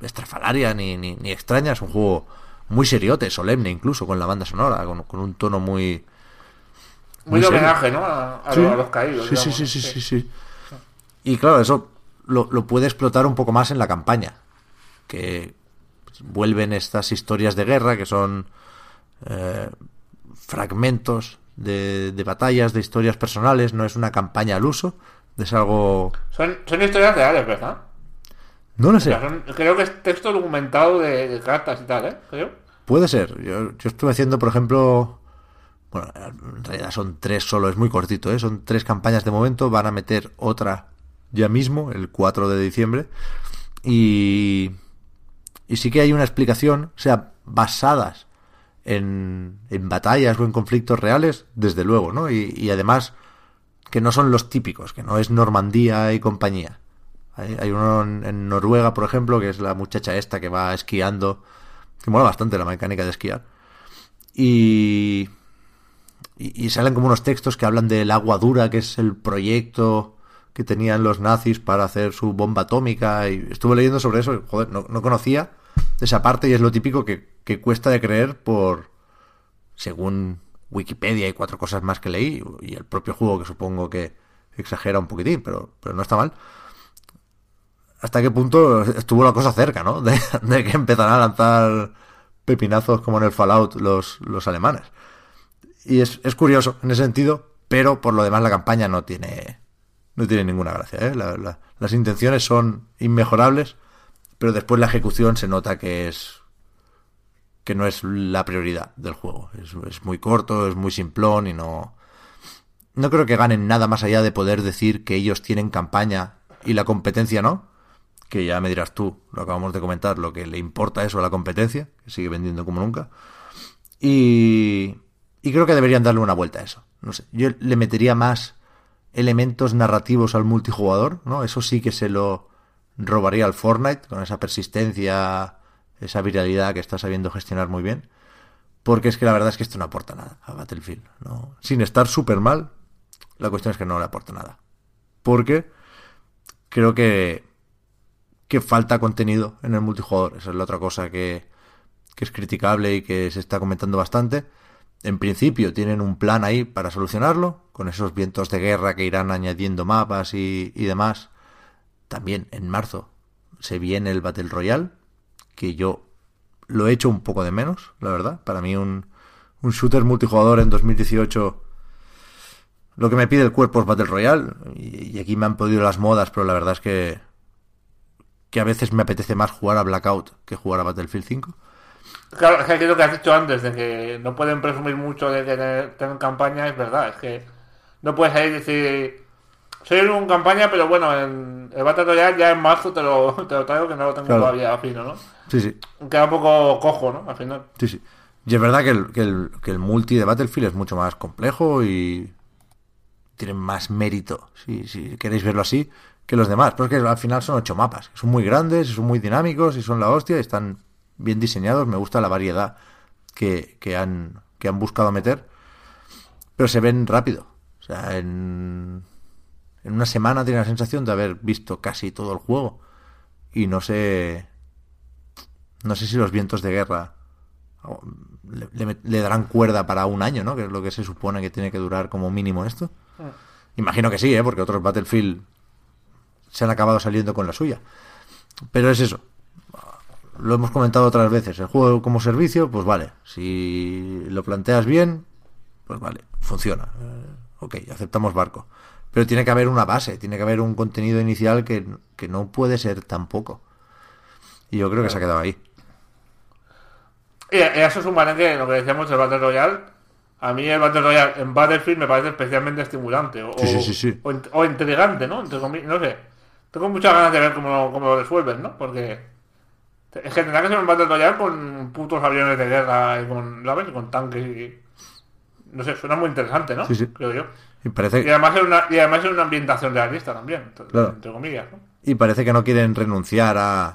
estrafalaria ni, ni, ni extraña. Es un juego muy seriote, solemne incluso, con la banda sonora, con, con un tono muy muy de homenaje, ¿no? A, a Sí. los, a los caídos. Sí, sí, sí, sí, sí, sí. Y claro, eso lo, lo puede explotar un poco más en la campaña. Que vuelven estas historias de guerra que son eh, fragmentos de, de batallas, de historias personales. No es una campaña al uso. Es algo. Son, son historias reales, ¿verdad? No lo O sé. sea, son- creo que es texto documentado de, de cartas y tal, ¿eh? Creo. Puede ser. Yo, yo estuve haciendo, por ejemplo. Bueno, en realidad son tres solo, es muy cortito, ¿eh? Son tres campañas de momento. Van a meter otra ya mismo, el 4 de diciembre. Y. Y sí que hay una explicación, o sea, basadas en, en batallas o en conflictos reales, desde luego, ¿no? Y, y además que no son los típicos, que no es Normandía y compañía. Hay, hay uno en, Noruega, por ejemplo, que es la muchacha esta que va esquiando, que mola bastante la mecánica de esquiar. Y, y, salen como unos textos que hablan del agua dura, que es el proyecto que tenían los nazis para hacer su bomba atómica. Y estuve leyendo sobre eso, joder, no, no conocía esa parte y es lo típico que, que cuesta de creer por, según Wikipedia y cuatro cosas más que leí, y el propio juego que supongo que exagera un poquitín, pero, pero no está mal. ¿Hasta qué punto estuvo la cosa cerca, no? De, de que empezaran a lanzar pepinazos como en el Fallout los, los alemanes. Y es, es curioso en ese sentido, pero por lo demás la campaña no tiene, no tiene ninguna gracia. ¿eh? La- la- las intenciones son inmejorables, pero después la ejecución se nota que es que no es la prioridad del juego. Es, muy corto, es muy simplón y no no creo que ganen nada más allá de poder decir que ellos tienen campaña y la competencia no. Que ya me dirás tú, lo acabamos de comentar, lo que le importa eso a la competencia, que sigue vendiendo como nunca. Y, y creo que deberían darle una vuelta a eso. No sé, yo le metería más elementos narrativos al multijugador, ¿no? Eso sí que se lo robaría al Fortnite, con esa persistencia, esa viralidad que está sabiendo gestionar muy bien. Porque es que la verdad es que esto no aporta nada a Battlefield. ¿no? Sin estar súper mal, la cuestión es que no le aporta nada. Porque creo que, que falta contenido en el multijugador. Esa es la otra cosa que, que es criticable y que se está comentando bastante. En principio tienen un plan ahí para solucionarlo, con esos vientos de guerra que irán añadiendo mapas y, y demás. También en marzo se viene el Battle Royale, que yo lo he hecho un poco de menos, la verdad. Para mí un, un shooter multijugador en 2018 lo que me pide el cuerpo es Battle Royale y, aquí me han podido las modas, pero la verdad es que que a veces me apetece más jugar a Blackout que jugar a Battlefield 5. Claro, es que lo que has dicho antes, de que no pueden presumir mucho de que tengan campaña, es verdad. Es que no puedes ahí decir, soy en un campaña, pero bueno, en el Battle Royale ya en marzo te lo, te lo traigo que no lo tengo Claro. todavía fino, ¿no? Sí, sí, Queda un poco cojo, ¿no? Al final. sí, sí. Y es verdad que el, que el, que el multi de Battlefield es mucho más complejo y tiene más mérito, si, si queréis verlo así, que los demás. Pero es que al final son ocho mapas. Son muy grandes, son muy dinámicos y son la hostia están bien diseñados. Me gusta la variedad que, que, han, que han buscado meter. Pero se ven rápido. O sea, en, en una semana tiene la sensación de haber visto casi todo el juego. Y no sé. No sé si los vientos de guerra le, le- le darán cuerda para un año, ¿no? Que es lo que se supone que tiene que durar como mínimo esto. Imagino que sí, ¿eh? Porque otros Battlefield se han acabado saliendo con la suya. Pero es eso. Lo hemos comentado otras veces. El juego como servicio, pues vale. Si lo planteas bien, pues vale, funciona. Eh, ok, aceptamos barco. Pero tiene que haber una base, tiene que haber un contenido inicial que, que no puede ser tan poco. Y yo creo que se ha quedado ahí. Y eso sumaré que lo que decíamos del Battle Royale, a mí el Battle Royale en Battlefield me parece especialmente estimulante. O, Sí, sí, sí, sí. O, int- o intrigante, ¿no? Entre no sé. Tengo muchas ganas de ver cómo, lo- cómo lo resuelven, ¿no? Porque es que tendrá que ser un Battle Royale con putos aviones de guerra y con, ¿sabes? Con tanques y... No sé, suena muy interesante, ¿no? Creo yo. Y parece, Y además es una, y además es una ambientación realista también, entre, Claro. entre comillas, ¿no? y parece que no quieren renunciar a,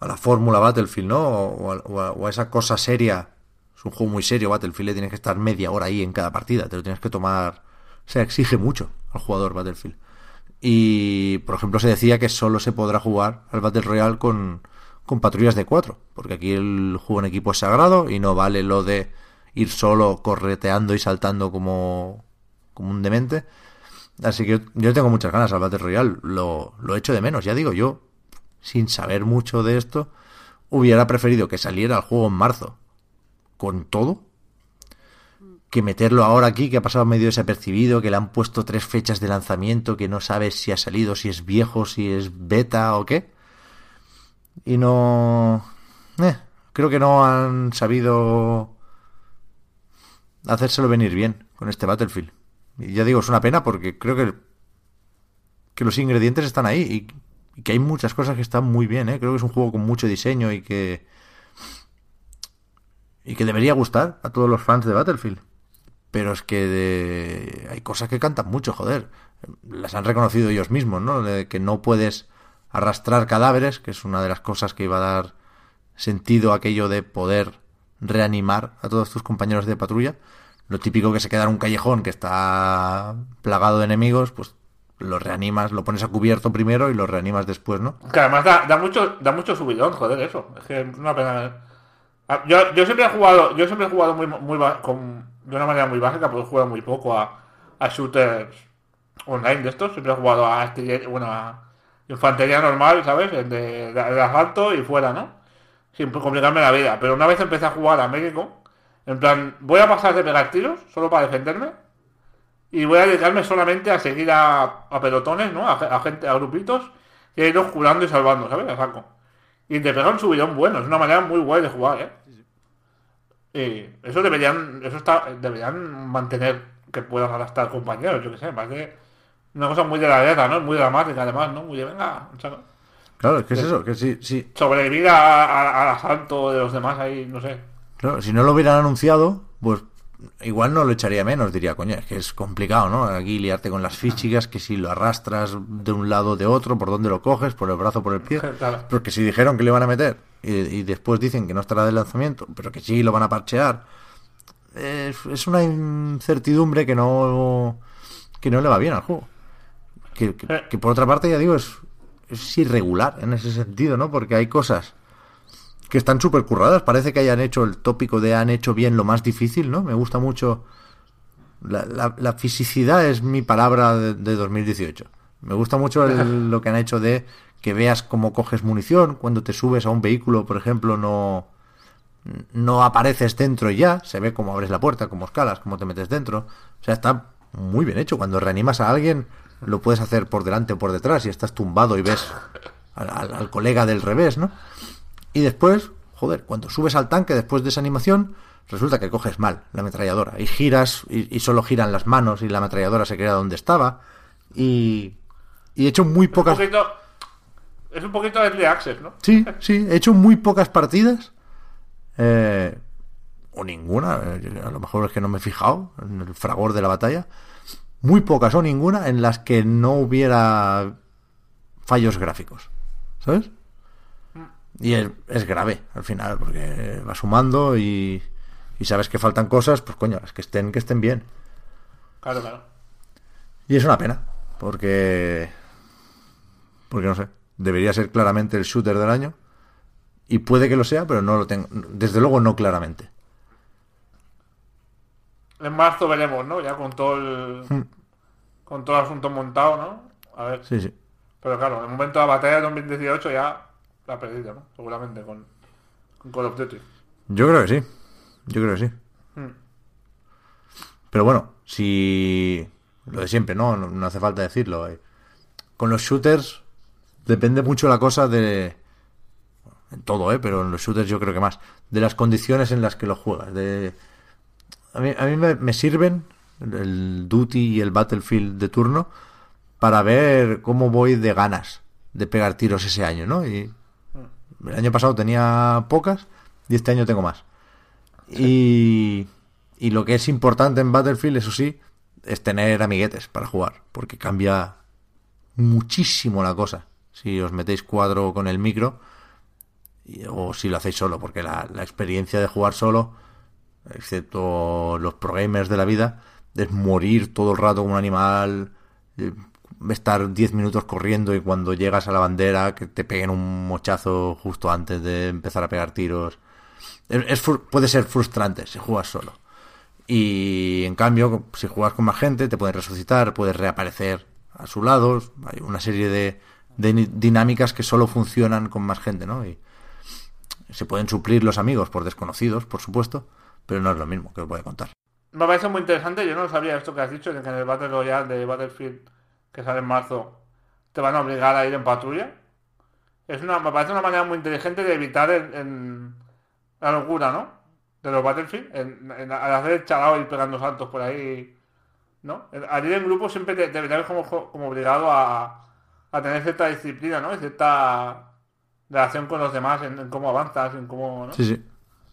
a la fórmula Battlefield, ¿no? O a, o a- o a esa cosa seria. Es un juego muy serio, Battlefield, le tienes que estar media hora ahí en cada partida, te lo tienes que tomar... O sea, exige mucho al jugador Battlefield. Y, por ejemplo, se decía que solo se podrá jugar al Battle Royale con, con patrullas de cuatro, porque aquí el juego en equipo es sagrado y no vale lo de ir solo correteando y saltando como, como un demente. Así que yo, tengo muchas ganas al Battle Royale, lo, lo echo de menos, ya digo, yo, sin saber mucho de esto, hubiera preferido que saliera el juego en marzo, con todo, que meterlo ahora aquí, que ha pasado medio desapercibido, que le han puesto tres fechas de lanzamiento, que no sabes si ha salido, si es viejo, si es beta o qué. Y no... Eh, creo que no han sabido hacérselo venir bien con este Battlefield. Y ya digo, es una pena porque creo que, que los ingredientes están ahí y, que hay muchas cosas que están muy bien. ¿eh? Creo que es un juego con mucho diseño y que, y que debería gustar a todos los fans de Battlefield. Pero es que hay cosas que cantan mucho, joder. Las han reconocido ellos mismos, ¿no? De que no puedes arrastrar cadáveres, que es una de las cosas que iba a dar sentido a aquello de poder reanimar a todos tus compañeros de patrulla. Lo típico que se queda en un callejón que está plagado de enemigos, pues lo reanimas, lo pones a cubierto primero y lo reanimas después, ¿no? Que además da, mucho, da mucho subidón, joder, eso. Es que es una pena. Ah, yo, yo siempre he jugado, yo siempre he jugado muy, muy con, de una manera muy básica, porque he jugado muy poco a, a shooters online de estos. Siempre he jugado a bueno, a infantería normal, ¿sabes? De, de, de asalto y fuera, ¿no? sin complicarme la vida. Pero una vez empecé a jugar a México, en plan, voy a pasar de pegar tiros solo para defenderme y voy a dedicarme solamente a seguir a, pelotones, ¿no? A, gente, a grupitos y a irlos curando y salvando, ¿sabes? A saco. Y te pegan un subidón bueno, es una manera muy guay de jugar, ¿eh? Y eso deberían, eso está, deberían mantener que puedan arrastrar compañeros, yo que sé, más de una cosa muy de la guerra, ¿no? Muy dramática además, ¿no? Muy de venga, Claro, es que es eso, que sí, sí. Sobrevivir al asalto de los demás ahí, no sé. Claro, si no lo hubieran anunciado, pues igual no lo echaría menos, diría, coño, es que es complicado, ¿no? Aquí liarte con las físicas, que si lo arrastras de un lado o de otro, por dónde lo coges, por el brazo, por el pie. Porque si dijeron que le van a meter y, después dicen que no estará de lanzamiento, pero que sí lo van a parchear, es, una incertidumbre que no, que no le va bien al juego. que, que por otra parte, ya digo, es es irregular en ese sentido, ¿no? Porque hay cosas que están súper curradas. Parece que hayan hecho el tópico de han hecho bien lo más difícil, ¿no? Me gusta mucho. La, la, fisicidad es mi palabra de, 2018. Me gusta mucho lo que han hecho de que veas cómo coges munición. Cuando te subes a un vehículo, por ejemplo, no, no apareces dentro y ya. Se ve cómo abres la puerta, cómo escalas, cómo te metes dentro. O sea, está muy bien hecho. Cuando reanimas a alguien, lo puedes hacer por delante o por detrás y estás tumbado y ves al, colega del revés, ¿no? Y después, joder, cuando subes al tanque después de esa animación, resulta que coges mal la ametralladora y giras y, solo giran las manos y la ametralladora se queda donde estaba y, he hecho muy pocas... Es un poquito, de access, ¿no? Sí, sí, he hecho muy pocas partidas. Eh, o ninguna, eh, a lo mejor es que no me he fijado en el fragor de la batalla muy pocas o ninguna en las que no hubiera fallos gráficos. ¿Sabes? Y es, grave al final, porque va sumando y, y, sabes que faltan cosas, pues coño, las que estén, que estén bien. Claro, claro. Y es una pena, porque. Porque no sé, debería ser claramente el shooter del año. Y puede que lo sea, pero no lo tengo. Desde luego no claramente. En marzo veremos, ¿no? Ya con todo el. Hmm. Con todo el asunto montado, ¿no? A ver. Sí, sí. Pero claro, en el momento de la batalla de 2018 ya la ha perdido, ¿no? Seguramente con, con Call of Duty. Yo creo que sí. Yo creo que sí. Hmm. Pero bueno, si. Lo de siempre, ¿no? ¿no? hace falta decirlo. Eh. Con los shooters depende mucho la cosa de. En todo, ¿eh? Pero en los shooters yo creo que más. De las condiciones en las que lo juegas. De a mí, a mí me, sirven el Duty y el Battlefield de turno para ver cómo voy de ganas de pegar tiros ese año, ¿no? Y el año pasado tenía pocas y este año tengo más. Y, y lo que es importante en Battlefield, eso sí, es tener amiguetes para jugar, porque cambia muchísimo la cosa. Si os metéis cuadro con el micro o si lo hacéis solo, porque la, la experiencia de jugar solo excepto los pro gamers de la vida, es morir todo el rato como un animal, eh, estar 10 minutos corriendo y cuando llegas a la bandera que te peguen un mochazo justo antes de empezar a pegar tiros. Es, puede ser frustrante si juegas solo. Y en cambio, si juegas con más gente, te puedes resucitar, puedes reaparecer a su lado. Hay una serie de, dinámicas que solo funcionan con más gente, ¿no? Y se pueden suplir los amigos por desconocidos, por supuesto, pero no es lo mismo que os voy a contar. Me parece muy interesante, yo no sabía esto que has dicho, que en el Battle Royale de Battlefield que sale en marzo te van a obligar a ir en patrulla. Es una, me parece una manera muy inteligente de evitar en, la locura, ¿no? De los Battlefield, en, hacer el chalao y pegando saltos por ahí, ¿no? Al ir en grupo siempre te, te como, como obligado a, a tener cierta disciplina, ¿no? Y cierta relación con los demás, en, cómo avanzas, en cómo, ¿no? Sí, sí.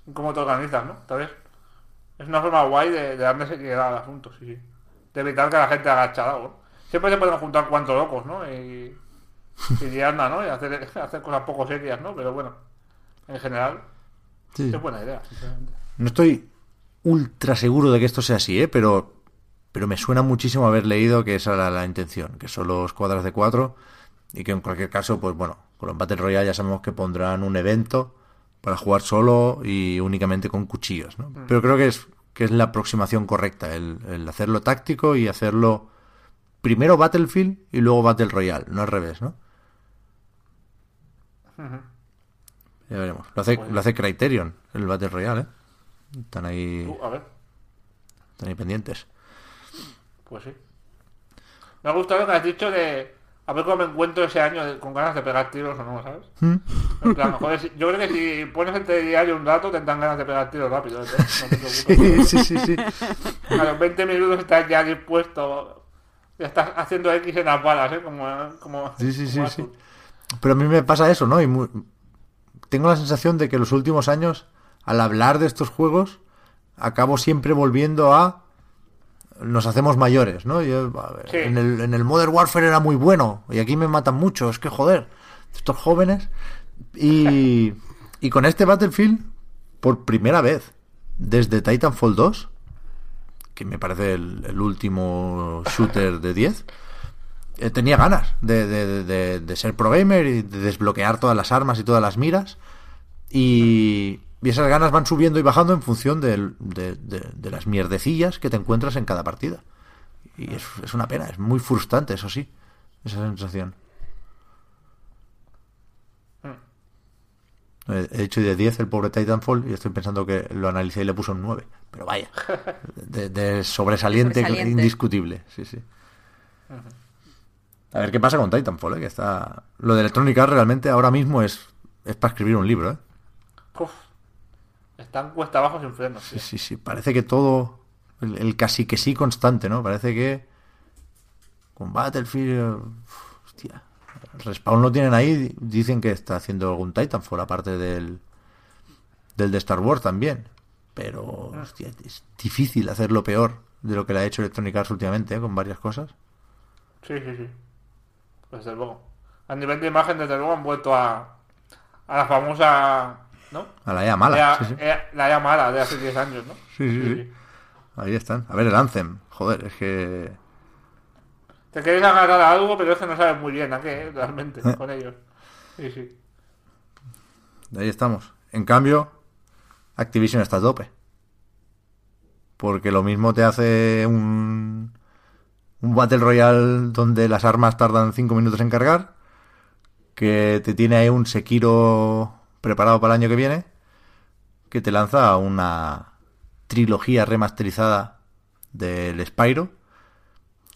En cómo te organizas, ¿no? ¿Sabes? Es una forma guay de, de darle seriedad al asunto, sí, sí. De evitar que la gente haga chalao, Siempre se pueden juntar cuantos locos, ¿no? Y, y anda, ¿no? Y hacer, hacer cosas poco serias, ¿no? Pero bueno, en general, es buena idea, No estoy ultra seguro de que esto sea así, ¿eh? Pero, pero me suena muchísimo haber leído que esa era la intención, que son los cuadras de cuatro y que en cualquier caso, pues bueno, con los Battle Royale ya sabemos que pondrán un evento para jugar solo y únicamente con cuchillos, ¿no? Mm. Pero creo que es que es la aproximación correcta, el, el hacerlo táctico y hacerlo primero Battlefield y luego Battle Royale, no al revés, ¿no? Ya veremos. Lo hace, lo hace Criterion, el Battle Royale, ¿eh? Están ahí. Uh, a ver. Están ahí pendientes. Pues sí. Me ha gustado lo que has dicho de. A ver cómo me encuentro ese año con ganas de pegar tiros o no, ¿sabes? ¿Mm? En plan, joder, yo creo que si pones entre diario un rato tendrán ganas de pegar tiros rápido. ¿eh? No te preocupes. Sí, sí, sí, A los 20 minutos estás ya dispuesto ya estás haciendo X en las balas, ¿eh? Como, sí, sí, sí, sí. Pero a mí me pasa eso, ¿no? Y tengo la sensación de que los últimos años, al hablar de estos juegos, acabo siempre volviendo a nos hacemos mayores, ¿no? en, el, en el Modern Warfare era muy bueno y aquí me matan mucho, es que joder, estos jóvenes. Y, y con este Battlefield, por primera vez, desde Titanfall 2, que me parece el, último shooter de 10, eh, tenía ganas de, ser pro gamer y de desbloquear todas las armas y todas las miras. Y, esas ganas van subiendo y bajando en función de, las mierdecillas que te encuentras en cada partida. Y es, es una pena, es muy frustrante, eso sí, esa sensación. He hecho de 10 el pobre Titanfall y estoy pensando que lo analicé y le puso un 9. Pero vaya, de, sobresaliente, indiscutible. Sí, sí. A ver qué pasa con Titanfall, ¿eh? que está... Lo de Electronic Arts realmente ahora mismo es, es para escribir un libro, ¿eh? Están cuesta abajo sin frenos. Sí, sí, sí. Parece que todo... El, casi que sí constante, ¿no? Parece que... Con Battlefield... hostia Respawn lo tienen ahí, dicen que está haciendo algún Titanfall, aparte del, del de Star Wars también. Pero, hostia, es difícil hacerlo peor de lo que le ha hecho Electronic Arts últimamente, ¿eh? con varias cosas. Sí, sí, sí. Desde luego. A nivel de imagen, desde luego han vuelto a, a la famosa. ¿No? A la ya mala. La ya mala de hace 10 años, ¿no? Sí sí, sí, sí, Ahí están. A ver, el Anthem. Joder, es que te quieres agarrar a algo, pero es que no sabes muy bien a qué, realmente, eh. con ellos. Sí, sí. Ahí estamos. En cambio, Activision está a tope. Porque lo mismo te hace un, un Battle Royale donde las armas tardan 5 minutos en cargar, que te tiene ahí un Sekiro preparado para el año que viene, que te lanza una trilogía remasterizada del Spyro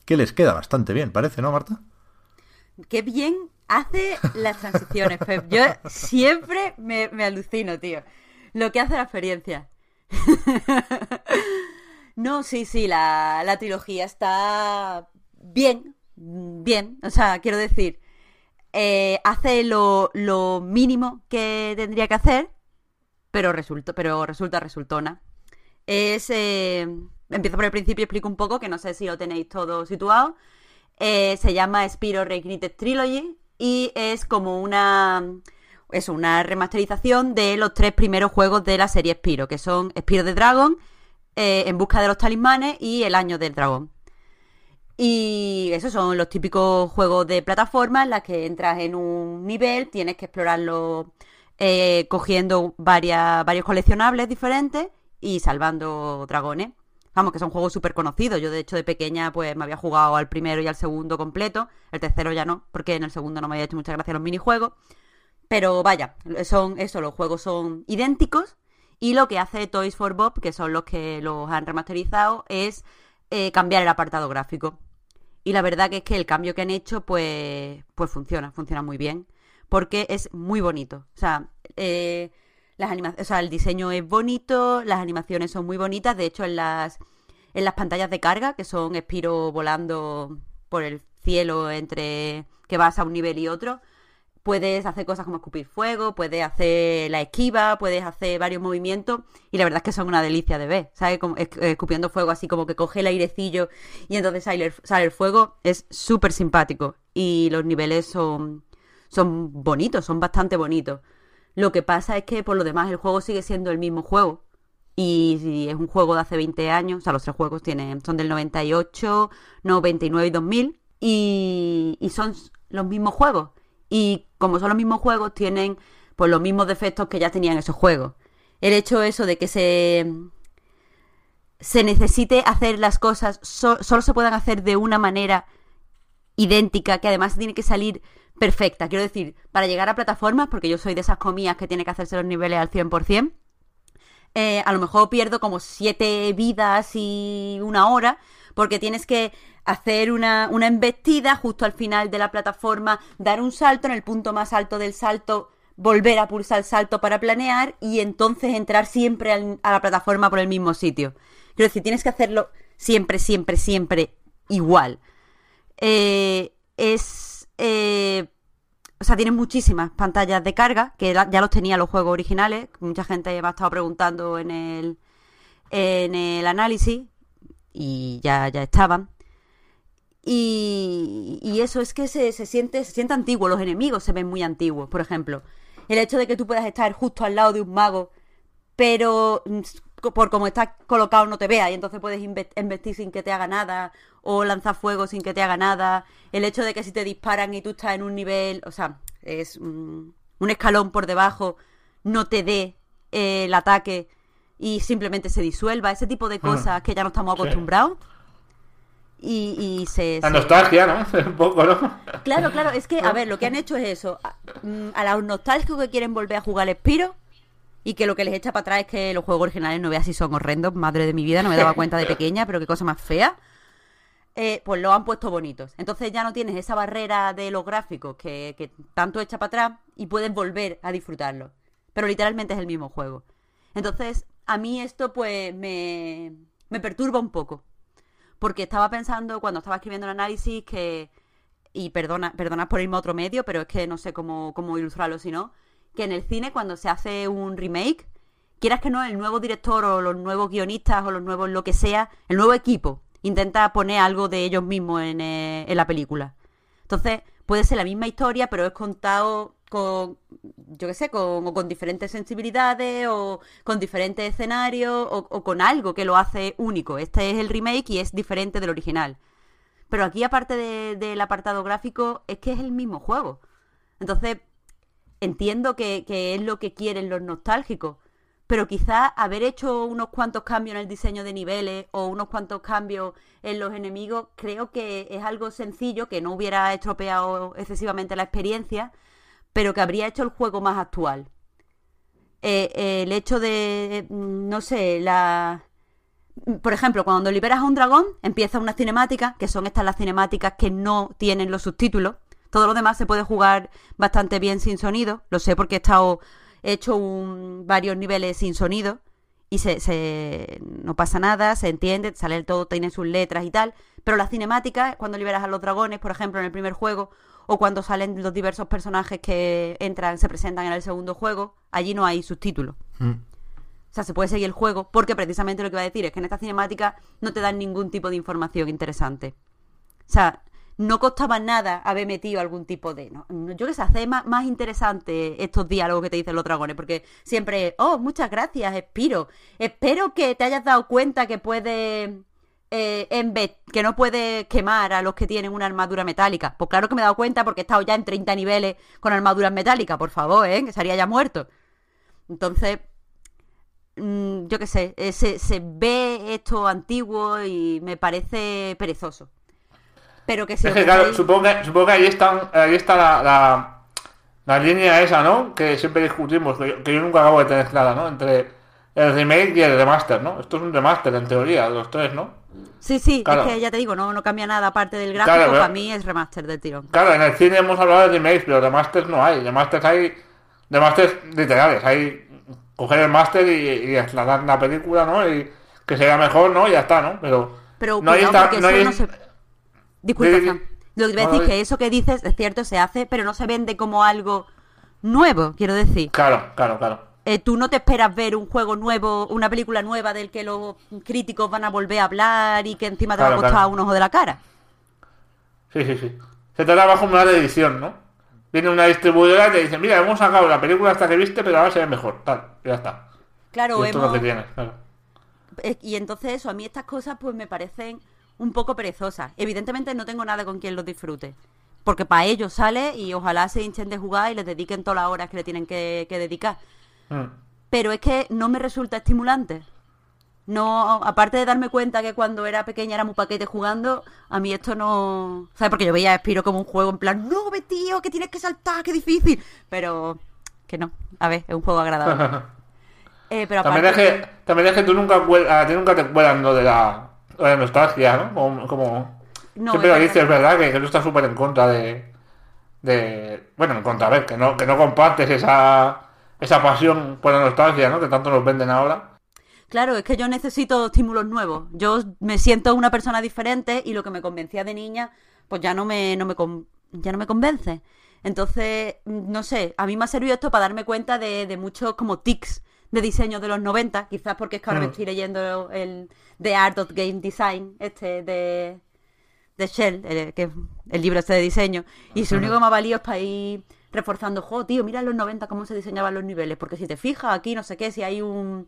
que les queda bastante bien, parece, ¿no, Marta? Qué bien hace las transiciones, Pep. Yo siempre me, alucino, tío. Lo que hace la experiencia. no, sí, sí, la, trilogía está bien, bien. O sea, quiero decir, eh, hace lo, mínimo que tendría que hacer, pero resulta, pero resulta resultona. Es... Eh, empiezo por el principio y explico un poco, que no sé si lo tenéis todo situado. Eh, se llama Spiro Reignited Trilogy y es como una es una remasterización de los tres primeros juegos de la serie Spiro, que son Spiro de Dragon, eh, En busca de los talismanes y El año del dragón. Y esos son los típicos juegos de plataforma en las que entras en un nivel, tienes que explorarlo eh, cogiendo varias, varios coleccionables diferentes y salvando dragones Vamos, que son juegos súper conocidos. Yo, de hecho, de pequeña, pues me había jugado al primero y al segundo completo. El tercero ya no, porque en el segundo no me había hecho mucha gracia los minijuegos. Pero vaya, son eso, los juegos son idénticos. Y lo que hace Toys for Bob, que son los que los han remasterizado, es eh, cambiar el apartado gráfico. Y la verdad que es que el cambio que han hecho, pues, pues funciona, funciona muy bien. Porque es muy bonito. O sea, eh, las o sea, el diseño es bonito, las animaciones son muy bonitas. De hecho, en las, en las pantallas de carga, que son Espiro volando por el cielo entre que vas a un nivel y otro, puedes hacer cosas como escupir fuego, puedes hacer la esquiva, puedes hacer varios movimientos y la verdad es que son una delicia de ver, ¿sabes? Como escupiendo fuego así como que coge el airecillo y entonces sale, el fuego, es súper simpático y los niveles son, son bonitos, son bastante bonitos. Lo que pasa es que por lo demás el juego sigue siendo el mismo juego. Y es un juego de hace 20 años, o sea, los tres juegos tienen, son del 98, 99 y 2000, y, y son los mismos juegos. Y como son los mismos juegos, tienen pues los mismos defectos que ya tenían esos juegos. El hecho eso de que se se necesite hacer las cosas solo se puedan hacer de una manera idéntica, que además tiene que salir perfecta. Quiero decir, para llegar a plataformas, porque yo soy de esas comillas que tiene que hacerse los niveles al 100%, eh, a lo mejor pierdo como siete vidas y una hora, porque tienes que hacer una, una embestida justo al final de la plataforma, dar un salto en el punto más alto del salto, volver a pulsar el salto para planear y entonces entrar siempre a la plataforma por el mismo sitio. Quiero decir, tienes que hacerlo siempre, siempre, siempre igual. Eh, es... Eh, o sea, tiene muchísimas pantallas de carga, que ya los tenía los juegos originales. Mucha gente me ha estado preguntando en el, en el análisis y ya, ya estaban. Y, eso es que se, se, siente, se siente antiguo, los enemigos se ven muy antiguos, por ejemplo. El hecho de que tú puedas estar justo al lado de un mago, pero mm, por como estás colocado no te vea y entonces puedes investir sin que te haga nada o lanzar fuego sin que te haga nada. El hecho de que si te disparan y tú estás en un nivel, o sea, es un, escalón por debajo, no te dé eh, el ataque y simplemente se disuelva. Ese tipo de cosas que ya no estamos acostumbrados. Y, se... La nostalgia, ¿no? Un poco, ¿no? Claro, claro, es que, a ver, lo que han hecho es eso. A, mm, a los nostálgicos que quieren volver a jugar Spiro y que lo que les echa para atrás es que los juegos originales no veas si son horrendos, madre de mi vida, no me daba cuenta de pequeña, pero qué cosa más fea. Eh, pues lo han puesto bonitos. Entonces ya no tienes esa barrera de los gráficos que, que tanto echa para atrás y puedes volver a disfrutarlo. Pero literalmente es el mismo juego. Entonces, a mí esto pues me, me perturba un poco porque estaba pensando cuando estaba escribiendo el análisis que, y perdona, perdona por irme a otro medio, pero es que no sé cómo, cómo ilustrarlo si no, que en el cine cuando se hace un remake, quieras que no, el nuevo director o los nuevos guionistas o los nuevos lo que sea, el nuevo equipo intenta poner algo de ellos mismos en, eh, en la película. Entonces, puede ser la misma historia, pero es contado con, yo qué sé, con, o con diferentes sensibilidades o con diferentes escenarios o, con algo que lo hace único. Este es el remake y es diferente del original. Pero aquí, aparte del apartado gráfico, es que es el mismo juego. Entonces, entiendo que, es lo que quieren los nostálgicos. Pero quizás haber hecho unos cuantos cambios en el diseño de niveles o unos cuantos cambios en los enemigos, creo que es algo sencillo, que no hubiera estropeado excesivamente la experiencia, pero que habría hecho el juego más actual. Eh, el hecho de, mm, no sé, la... Por ejemplo, cuando liberas a un dragón, empieza una cinemática, que son estas las cinemáticas que no tienen los subtítulos. Todo lo demás se puede jugar bastante bien sin sonido. Lo sé porque he estado he hecho un, varios niveles sin sonido y se, se, no pasa nada, se entiende, sale el todo, tiene sus letras y tal. Pero las cinemáticas, cuando liberas a los dragones, por ejemplo, en el primer juego, o cuando salen los diversos personajes que entran, se presentan en el segundo juego, allí no hay subtítulos. Mm. O sea, se puede seguir el juego porque precisamente lo que iba a decir es que en esta cinemática no te dan ningún tipo de información interesante. O sea, no costaba nada haber metido algún tipo de... No, yo que sé, hace más, más interesante estos diálogos que te dicen los dragones, porque siempre, oh, muchas gracias, Espiro. Espero que te hayas dado cuenta que puede eh, que no puede quemar a los que tienen una armadura metálica. Pues claro que me he dado cuenta porque he estado ya en 30 niveles con armaduras metálicas, por favor, ¿eh? que estaría ya muerto. Entonces, mm, yo qué sé, eh, se, se ve esto antiguo y me parece perezoso. Pero que si Es que, claro, supongo que, supongo que ahí, están, ahí está la, la, la línea esa, ¿no? Que siempre discutimos, que yo, que yo nunca acabo de tener clara, ¿no? Entre el remake y el remaster, ¿no? Esto es un remaster, en teoría, de los tres, ¿no? Sí, sí, Claro. es que ya te digo, no, no cambia nada aparte del gráfico, Claro, pero- para mí es remaster del tirón. Claro, en el cine hemos hablado de remakes, pero remasters no hay. Remasters hay remasters literales. Hay coger el máster y, y trasladar la película, ¿no? Y que sea mejor, ¿no? Y ya está, ¿no? Pero, Pero no hay cuidado, esta- no hay- no se... Disculpa. Lo que te voy a decir es que eso que dices es cierto, se hace, pero no se vende como algo nuevo, quiero decir. Claro, claro, claro. Eh, tú no te esperas ver un juego nuevo, una película nueva del que los críticos van a volver a hablar y que encima te va Claro, a costar claro. un ojo de la cara. Sí, sí, sí. Se trata bajo una edición, ¿no? Viene una distribuidora y te dice, mira, hemos sacado la película hasta que viste, pero ahora se ve mejor. Tal, ya está. Claro, y esto es lo hemos- que tiene, claro. Eh, Y entonces eso, a mí estas cosas pues me parecen un poco perezosas. Evidentemente no tengo nada con quien los disfrute. Porque para ellos sale y ojalá se hinchen de jugar y les dediquen todas las horas que le tienen que, que dedicar. Mm. Pero es que no me resulta estimulante. No, aparte de darme cuenta que cuando era pequeña era muy paquete jugando, a mí esto no... ¿Sabes? Porque yo veía a Spiro como un juego en plan, no, tío, que tienes que saltar, qué difícil. Pero que no. A ver, es un juego agradable. Eh, pero También es, aparte... que, también es que tú nunca, a ti nunca te cuelan lo de la, la nostalgia, ¿no? Como, como- No, siempre es lo verdad. dices, ¿verdad? Que, que tú estás súper en contra de, de... Bueno, en contra, a ver, que no, que no compartes esa, esa pasión por la nostalgia, ¿no? Que tanto nos venden ahora. Claro, es que yo necesito estímulos nuevos. Yo me siento una persona diferente y lo que me convencía de niña, pues ya no me, no me, ya no me convence. Entonces, mm, no sé, a mí me ha servido esto para darme cuenta de, de muchos como tics de diseño de los 90, quizás porque es que ahora me estoy leyendo el The Art of Game Design, este de, de Shell, el, que es el libro este de diseño, y lo único que me ha valido es para ir reforzando, jo, tío, mira en los 90 cómo se diseñaban los niveles, porque si te fijas aquí, no sé qué, si hay un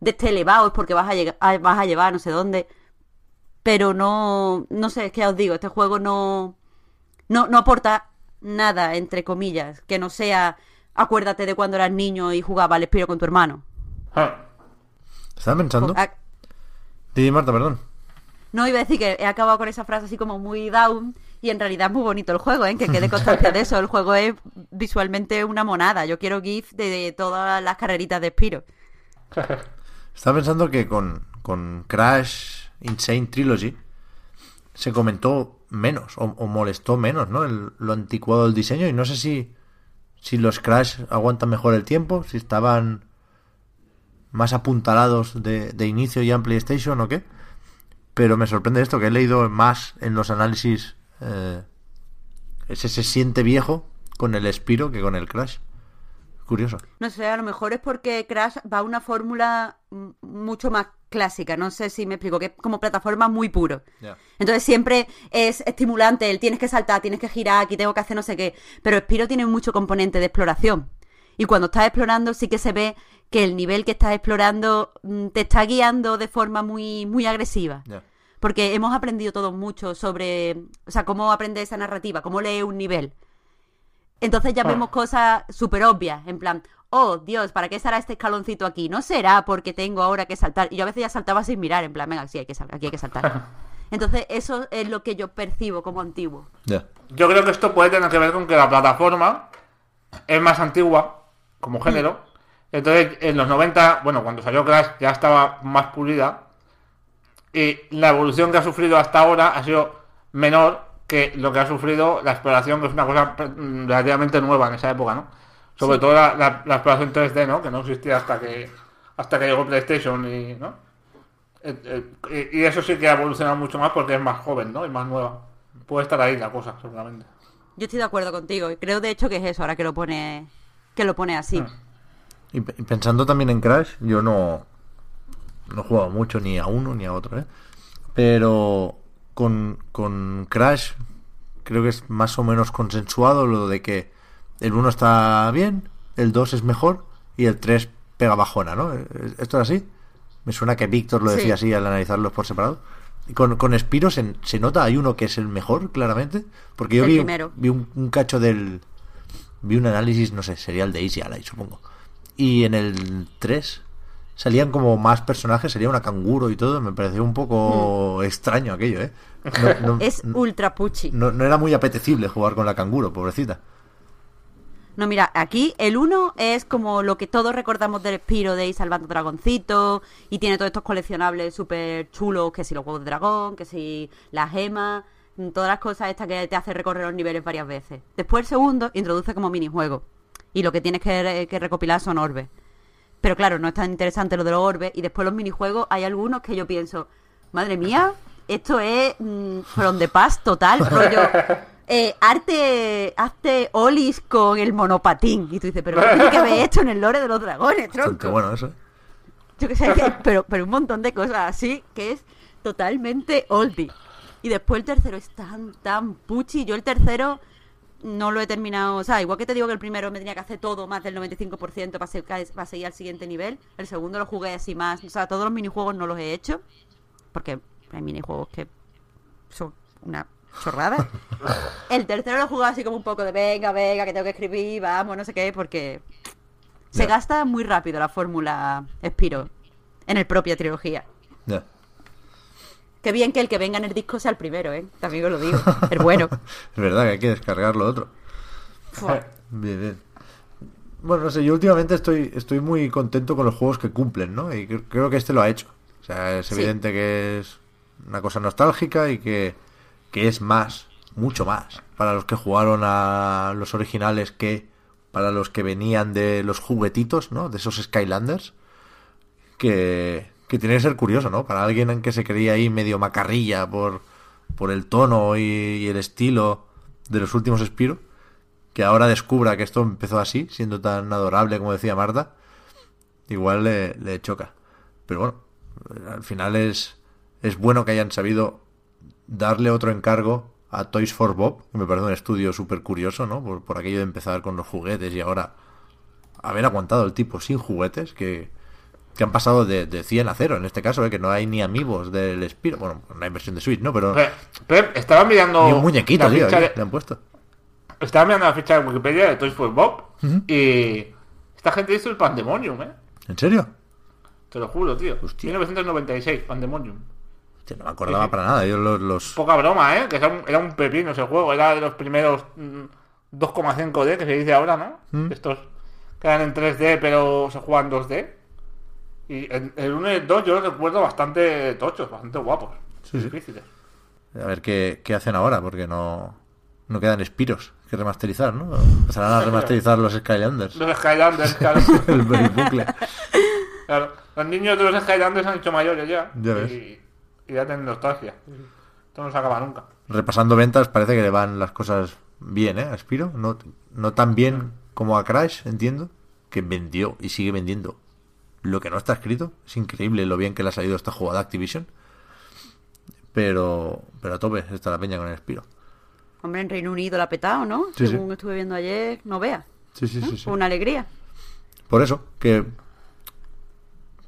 de este elevado es porque vas a, llegar, a- vas a llevar no sé dónde, pero no, no sé, es que ya os digo, este juego no, no, no aporta nada, entre comillas, que no sea, acuérdate de cuando eras niño y jugaba al Espiro con tu hermano. Ah. ¿Estaba pensando? Ah, Didi Marta, perdón. No, iba a decir que he acabado con esa frase así como muy down y en realidad es muy bonito el juego, ¿eh? que quede constancia de eso. El juego es visualmente una monada. Yo quiero GIF de, de todas las carreritas de Spiro. Estaba pensando que con, con Crash Insane Trilogy se comentó menos o, o molestó menos, ¿no? El- lo anticuado del diseño y no sé si, si los Crash aguantan mejor el tiempo, si estaban más apuntalados de, de inicio ya en PlayStation o qué. Pero me sorprende esto, que he leído más en los análisis. eh, ese se siente viejo con el Spiro que con el Crash. Curioso. No sé, a lo mejor es porque Crash va a una fórmula mucho más clásica. No sé si me explico, que es como plataforma muy puro. Entonces siempre es estimulante, el tienes que saltar, tienes que girar, aquí tengo que hacer no sé qué. Pero Spiro tiene mucho componente de exploración. Y cuando estás explorando sí que se ve que el nivel que estás explorando mm, te está guiando de forma muy, muy agresiva. Porque hemos aprendido todos mucho sobre, o sea, cómo aprender esa narrativa, cómo leer un nivel. Entonces ya Ah. vemos cosas súper obvias, en plan, oh Dios, ¿para qué estará este escaloncito aquí? No será porque tengo ahora que saltar. Y yo a veces ya saltaba sin mirar, en plan, venga, sí, hay que aquí hay que saltar. Entonces eso es lo que yo percibo como antiguo. Yo creo que esto puede tener que ver con que la plataforma es más antigua como género. Entonces, en los 90, bueno, cuando salió Crash ya estaba más pulida. Y la evolución que ha sufrido hasta ahora ha sido menor que lo que ha sufrido la exploración, que es una cosa mm, relativamente nueva en esa época, ¿no? Sobre Sí. todo la, la- la exploración 3D, ¿no? Que no existía hasta que hasta que llegó PlayStation y, ¿no? Eh, eh, y eso sí que ha evolucionado mucho más porque es más joven, ¿no? Y más nueva. Puede estar ahí la cosa, seguramente. Yo estoy de acuerdo contigo. y Creo de hecho que es eso, ahora que lo pone, que lo pone así. Mm. Y, pe- y pensando también en Crash, yo no, no he jugado mucho ni a uno ni a otro, ¿eh? Pero con, con Crash creo que es más o menos consensuado lo de que el 1 está bien, el 2 es mejor y el 3 pega bajona, ¿no? ¿Eh, ¿Esto es así? Me suena que Víctor lo Sí. decía así al analizarlos por separado. Y con, con Spiro se, se nota, hay uno que es el mejor, claramente. Porque yo El vi, primero. vi un, un cacho del... Vi un análisis, no sé, sería el de Easy Ally, supongo. Y en el 3 salían como más personajes, sería una canguro y todo, me pareció un poco extraño aquello, ¿eh? No, no- Es ultra puchi. no- no era muy apetecible jugar con la canguro, pobrecita. No, mira, aquí el 1 es como lo que todos recordamos del Spiro de ir salvando dragoncitos y tiene todos estos coleccionables súper chulos, que si los huevos de dragón, que si las gemas, mm, todas las cosas estas que te hace recorrer los niveles varias veces. Después el segundo introduce como minijuego y lo que tienes que, que recopilar son orbes. Pero claro, no es tan interesante lo de los orbes y después los minijuegos hay algunos que yo pienso, madre mía, esto es mm, from the past total, rollo... eh, arte, hazte olis con el monopatín. Y tú dices, pero ¿qué tiene que ver esto en el lore de los dragones, tronco? bueno eso. Yo que sé, que- pero, pero un montón de cosas así que es totalmente oldie. Y después el tercero es tan, tan puchi. Yo el tercero no lo he terminado. O sea, igual que te digo que el primero me tenía que hacer todo más del 95% para, se- para seguir al siguiente nivel. El segundo lo jugué así más. O sea, todos los minijuegos no los he hecho. Porque hay minijuegos que son una chorrada. El tercero lo he jugado así como un poco de venga, venga, que tengo que escribir, vamos, no sé qué, porque se gasta muy rápido la fórmula Spiro en el propia trilogía. Qué bien que el que venga en el disco sea el primero, ¿eh? También os lo digo. El bueno. Es verdad que hay que descargar lo otro. Fua. Bien, bien. Bueno, no sé, yo últimamente estoy, estoy muy contento con los juegos que cumplen, ¿no? Y cre- creo que este lo ha hecho. O sea, es Sí. evidente que es una cosa nostálgica y que, que es más, mucho más, para los que jugaron a los originales que para los que venían de los juguetitos, ¿no? De esos Skylanders. Que, que tiene que ser curioso, ¿no? Para alguien en que se creía ahí medio macarrilla por, por el tono y, el estilo de los últimos Spiro que ahora descubra que esto empezó así, siendo tan adorable como decía Marta, igual le, le choca. Pero bueno, al final es, es bueno que hayan sabido darle otro encargo a Toys for Bob, que me parece un estudio súper curioso, ¿no? Por, por aquello de empezar con los juguetes y ahora haber aguantado el tipo sin juguetes, que, que han pasado de, de 100 a 0 en este caso, ¿eh? que no hay ni amigos del Spiro. Bueno, no hay versión de Switch, ¿no? Pero Pep, Pep, estaba mirando. ni un muñequito, tío, de- le han puesto. Estaba mirando la ficha de Wikipedia de Toys for Bob. Y. Esta gente hizo el Pandemonium, ¿eh? ¿En serio? Te lo juro, tío. Hostia. 1996, Pandemonium. Hostia, no me acordaba Sí, sí. para nada. Yo los, los- Poca broma, ¿eh? Que era un, era un pepino ese juego. Era de los primeros mm, 2,5D que se dice ahora, ¿no? Mm. Estos que eran en 3D pero se juegan 2D. Y el, el 1 y el 2 yo los recuerdo bastante tochos, bastante guapos. Sí, sí. difíciles. A ver qué, qué hacen ahora, porque no, no quedan espiros que remasterizar, ¿no? Empezarán a remasterizar los Skylanders. Los Skylanders, claro. el, el bucle. Claro, Los niños de los Skylanders han hecho mayores ya. Ya ves. Y, y ya tienen nostalgia. Esto no se acaba nunca. Repasando ventas, parece que le van las cosas bien, ¿eh? A Spiro. No, no tan bien como a Crash, entiendo. Que vendió y sigue vendiendo lo que no está escrito. Es increíble lo bien que le ha salido esta jugada Activision. Pero, pero a tope está la peña con el Spiro. Hombre, en Reino Unido la ha petado, ¿no? Sí, Según sí. estuve viendo ayer, no veas. Sí, sí, sí. sí. Una alegría. Por eso, que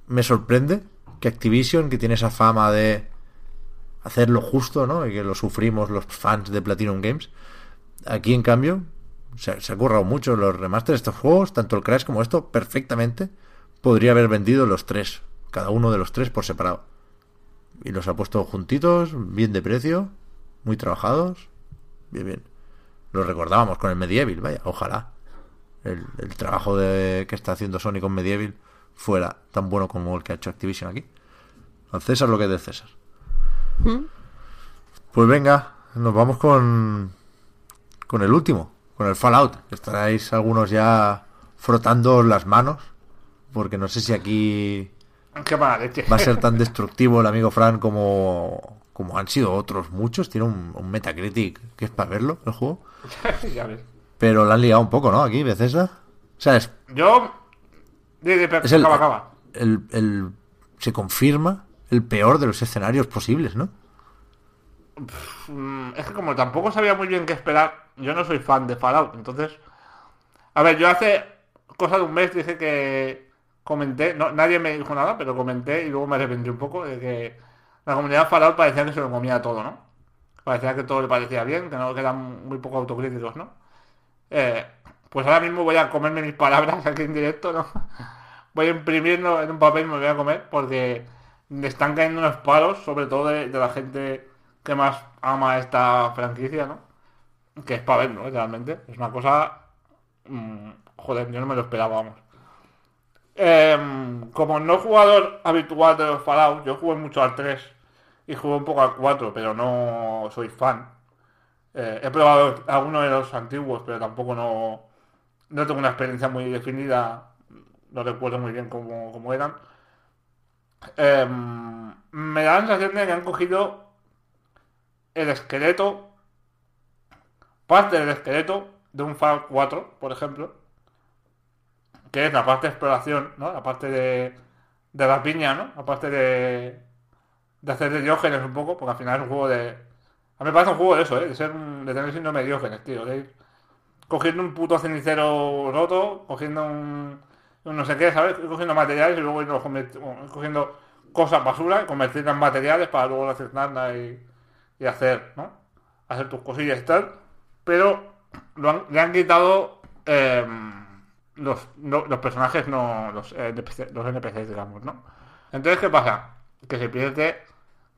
me sorprende que Activision, que tiene esa fama de hacer lo justo, ¿no? Y que lo sufrimos los fans de Platinum Games, aquí en cambio se, se ha currado mucho los remasters de estos juegos, tanto el Crash como esto, perfectamente podría haber vendido los tres, cada uno de los tres por separado. Y los ha puesto juntitos, bien de precio, muy trabajados, bien, bien. Los recordábamos con el Medieval, vaya, ojalá el, el trabajo de, que está haciendo Sony con Medieval fuera tan bueno como el que ha hecho Activision aquí. Al César lo que es del César. Pues venga, nos vamos con con el último, con el Fallout. Estaréis algunos ya frotando las manos, porque no sé si aquí leche. va a ser tan destructivo el amigo Fran como, como han sido otros muchos. Tiene un, un Metacritic que es para verlo, el juego. ya ves. Pero lo han liado un poco, ¿no? Aquí, Bethesda. O sea, es, Yo. Es el, acaba, acaba. el, el- se confirma el peor de los escenarios posibles, ¿no? Mm, Es que como tampoco sabía muy bien qué esperar, yo no soy fan de Fallout, entonces... A ver, yo hace cosa de un mes dije que comenté, no, nadie me dijo nada, pero comenté y luego me arrepentí un poco de que la comunidad Fallout parecía que se lo comía todo, ¿no? Parecía que todo le parecía bien, que no que eran muy poco autocríticos, ¿no? Eh, pues ahora mismo voy a comerme mis palabras aquí en directo, ¿no? voy a imprimirlo en un papel y me voy a comer porque me están cayendo unos palos, sobre todo de, la gente que más ama esta franquicia, ¿no? Que es para verlo, ¿eh? realmente. Es una cosa... mm, joder, yo no me lo esperaba, vamos. Em, como no jugador habitual de los Fallout, yo jugué mucho al 3 y jugué un poco al 4, pero no soy fan. Eh, he probado algunos de los antiguos, pero tampoco no, no tengo una experiencia muy definida. No recuerdo muy bien cómo, cómo eran. Em, me da la sensación de que han cogido el esqueleto, parte del esqueleto de un Fallout 4, por ejemplo, que es la parte de exploración, ¿no? La parte de, de la piña, ¿no? La parte de, de hacer de Diógenes un poco, porque al final es un juego de... A mí me parece un juego de eso, ¿eh? De, ser de tener síndrome de Diógenes, tío. De ir cogiendo un puto cenicero roto, cogiendo un, no sé qué, ¿sabes? Cogiendo materiales y luego cogiendo cosas basura y convertirlas en materiales para luego reciclarlas y, y hacer, ¿no? Hacer tus cosillas y tal. Pero lo han- le han quitado em, los, no- los personajes, no los, eh, NPC, los NPCs, digamos, ¿no? Entonces, ¿qué pasa? Que se pierde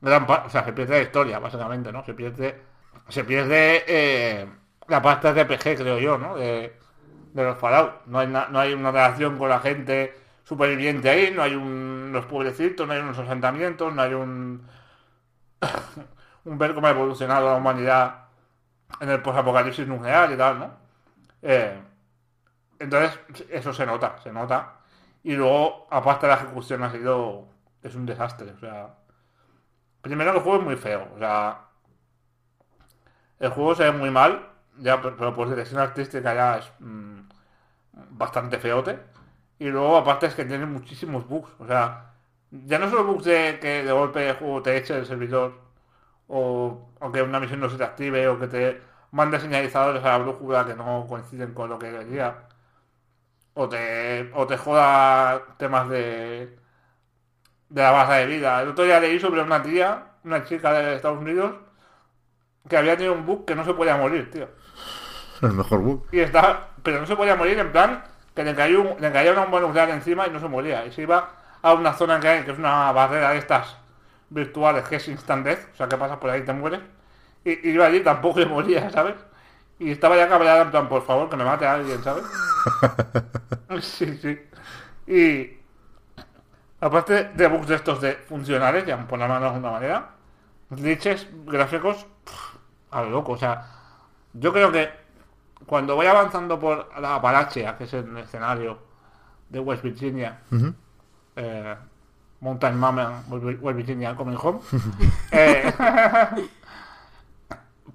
gran o sea, se pierde la historia, básicamente, ¿no? Se pierde, se pierde eh, la parte de RPG, creo yo, ¿no? De, los Fallout. No hay, no hay una relación con la gente superviviente ahí, no hay un, unos pueblecitos, no hay unos asentamientos, no hay un, un ver cómo ha evolucionado la humanidad en el posapocalipsis nuclear y tal, ¿no? Eh, entonces, eso se nota, se nota. Y luego, aparte la ejecución ha sido, es un desastre, o sea... Primero el juego es muy feo, o sea... El juego se ve muy mal, ya, pero, por dirección artística ya es mm, bastante feote. Y luego, aparte, es que tiene muchísimos bugs, o sea... Ya no solo bugs de que de golpe el juego te eche el servidor, o, o que una misión no se te active, o que te mande señalizadores a la brújula que no coinciden con lo que quería o te, o te joda temas de, de la base de vida. El otro día leí sobre una tía, una chica de Estados Unidos, que había tenido un bug que no se podía morir, tío. El mejor bug. Y estaba, pero no se podía morir en plan que le cayó, un- le caía una bomba nuclear encima y no se moría. Y se iba a una zona que hay, que es una barrera de estas virtuales, que es instant death, o sea que pasas por ahí y te mueres. Y, y iba allí tampoco se moría, ¿sabes? Y estaba ya cabreada en plan, por favor, que me mate a alguien, ¿sabes? Sí, sí. Y aparte de bugs de estos de funcionales, ya por la mano de alguna manera, glitches gráficos pff, a lo loco. O sea, yo creo que cuando voy avanzando por la Apalachea, que es el escenario de West Virginia, eh, Mountain Mama, West Virginia Coming Home, eh,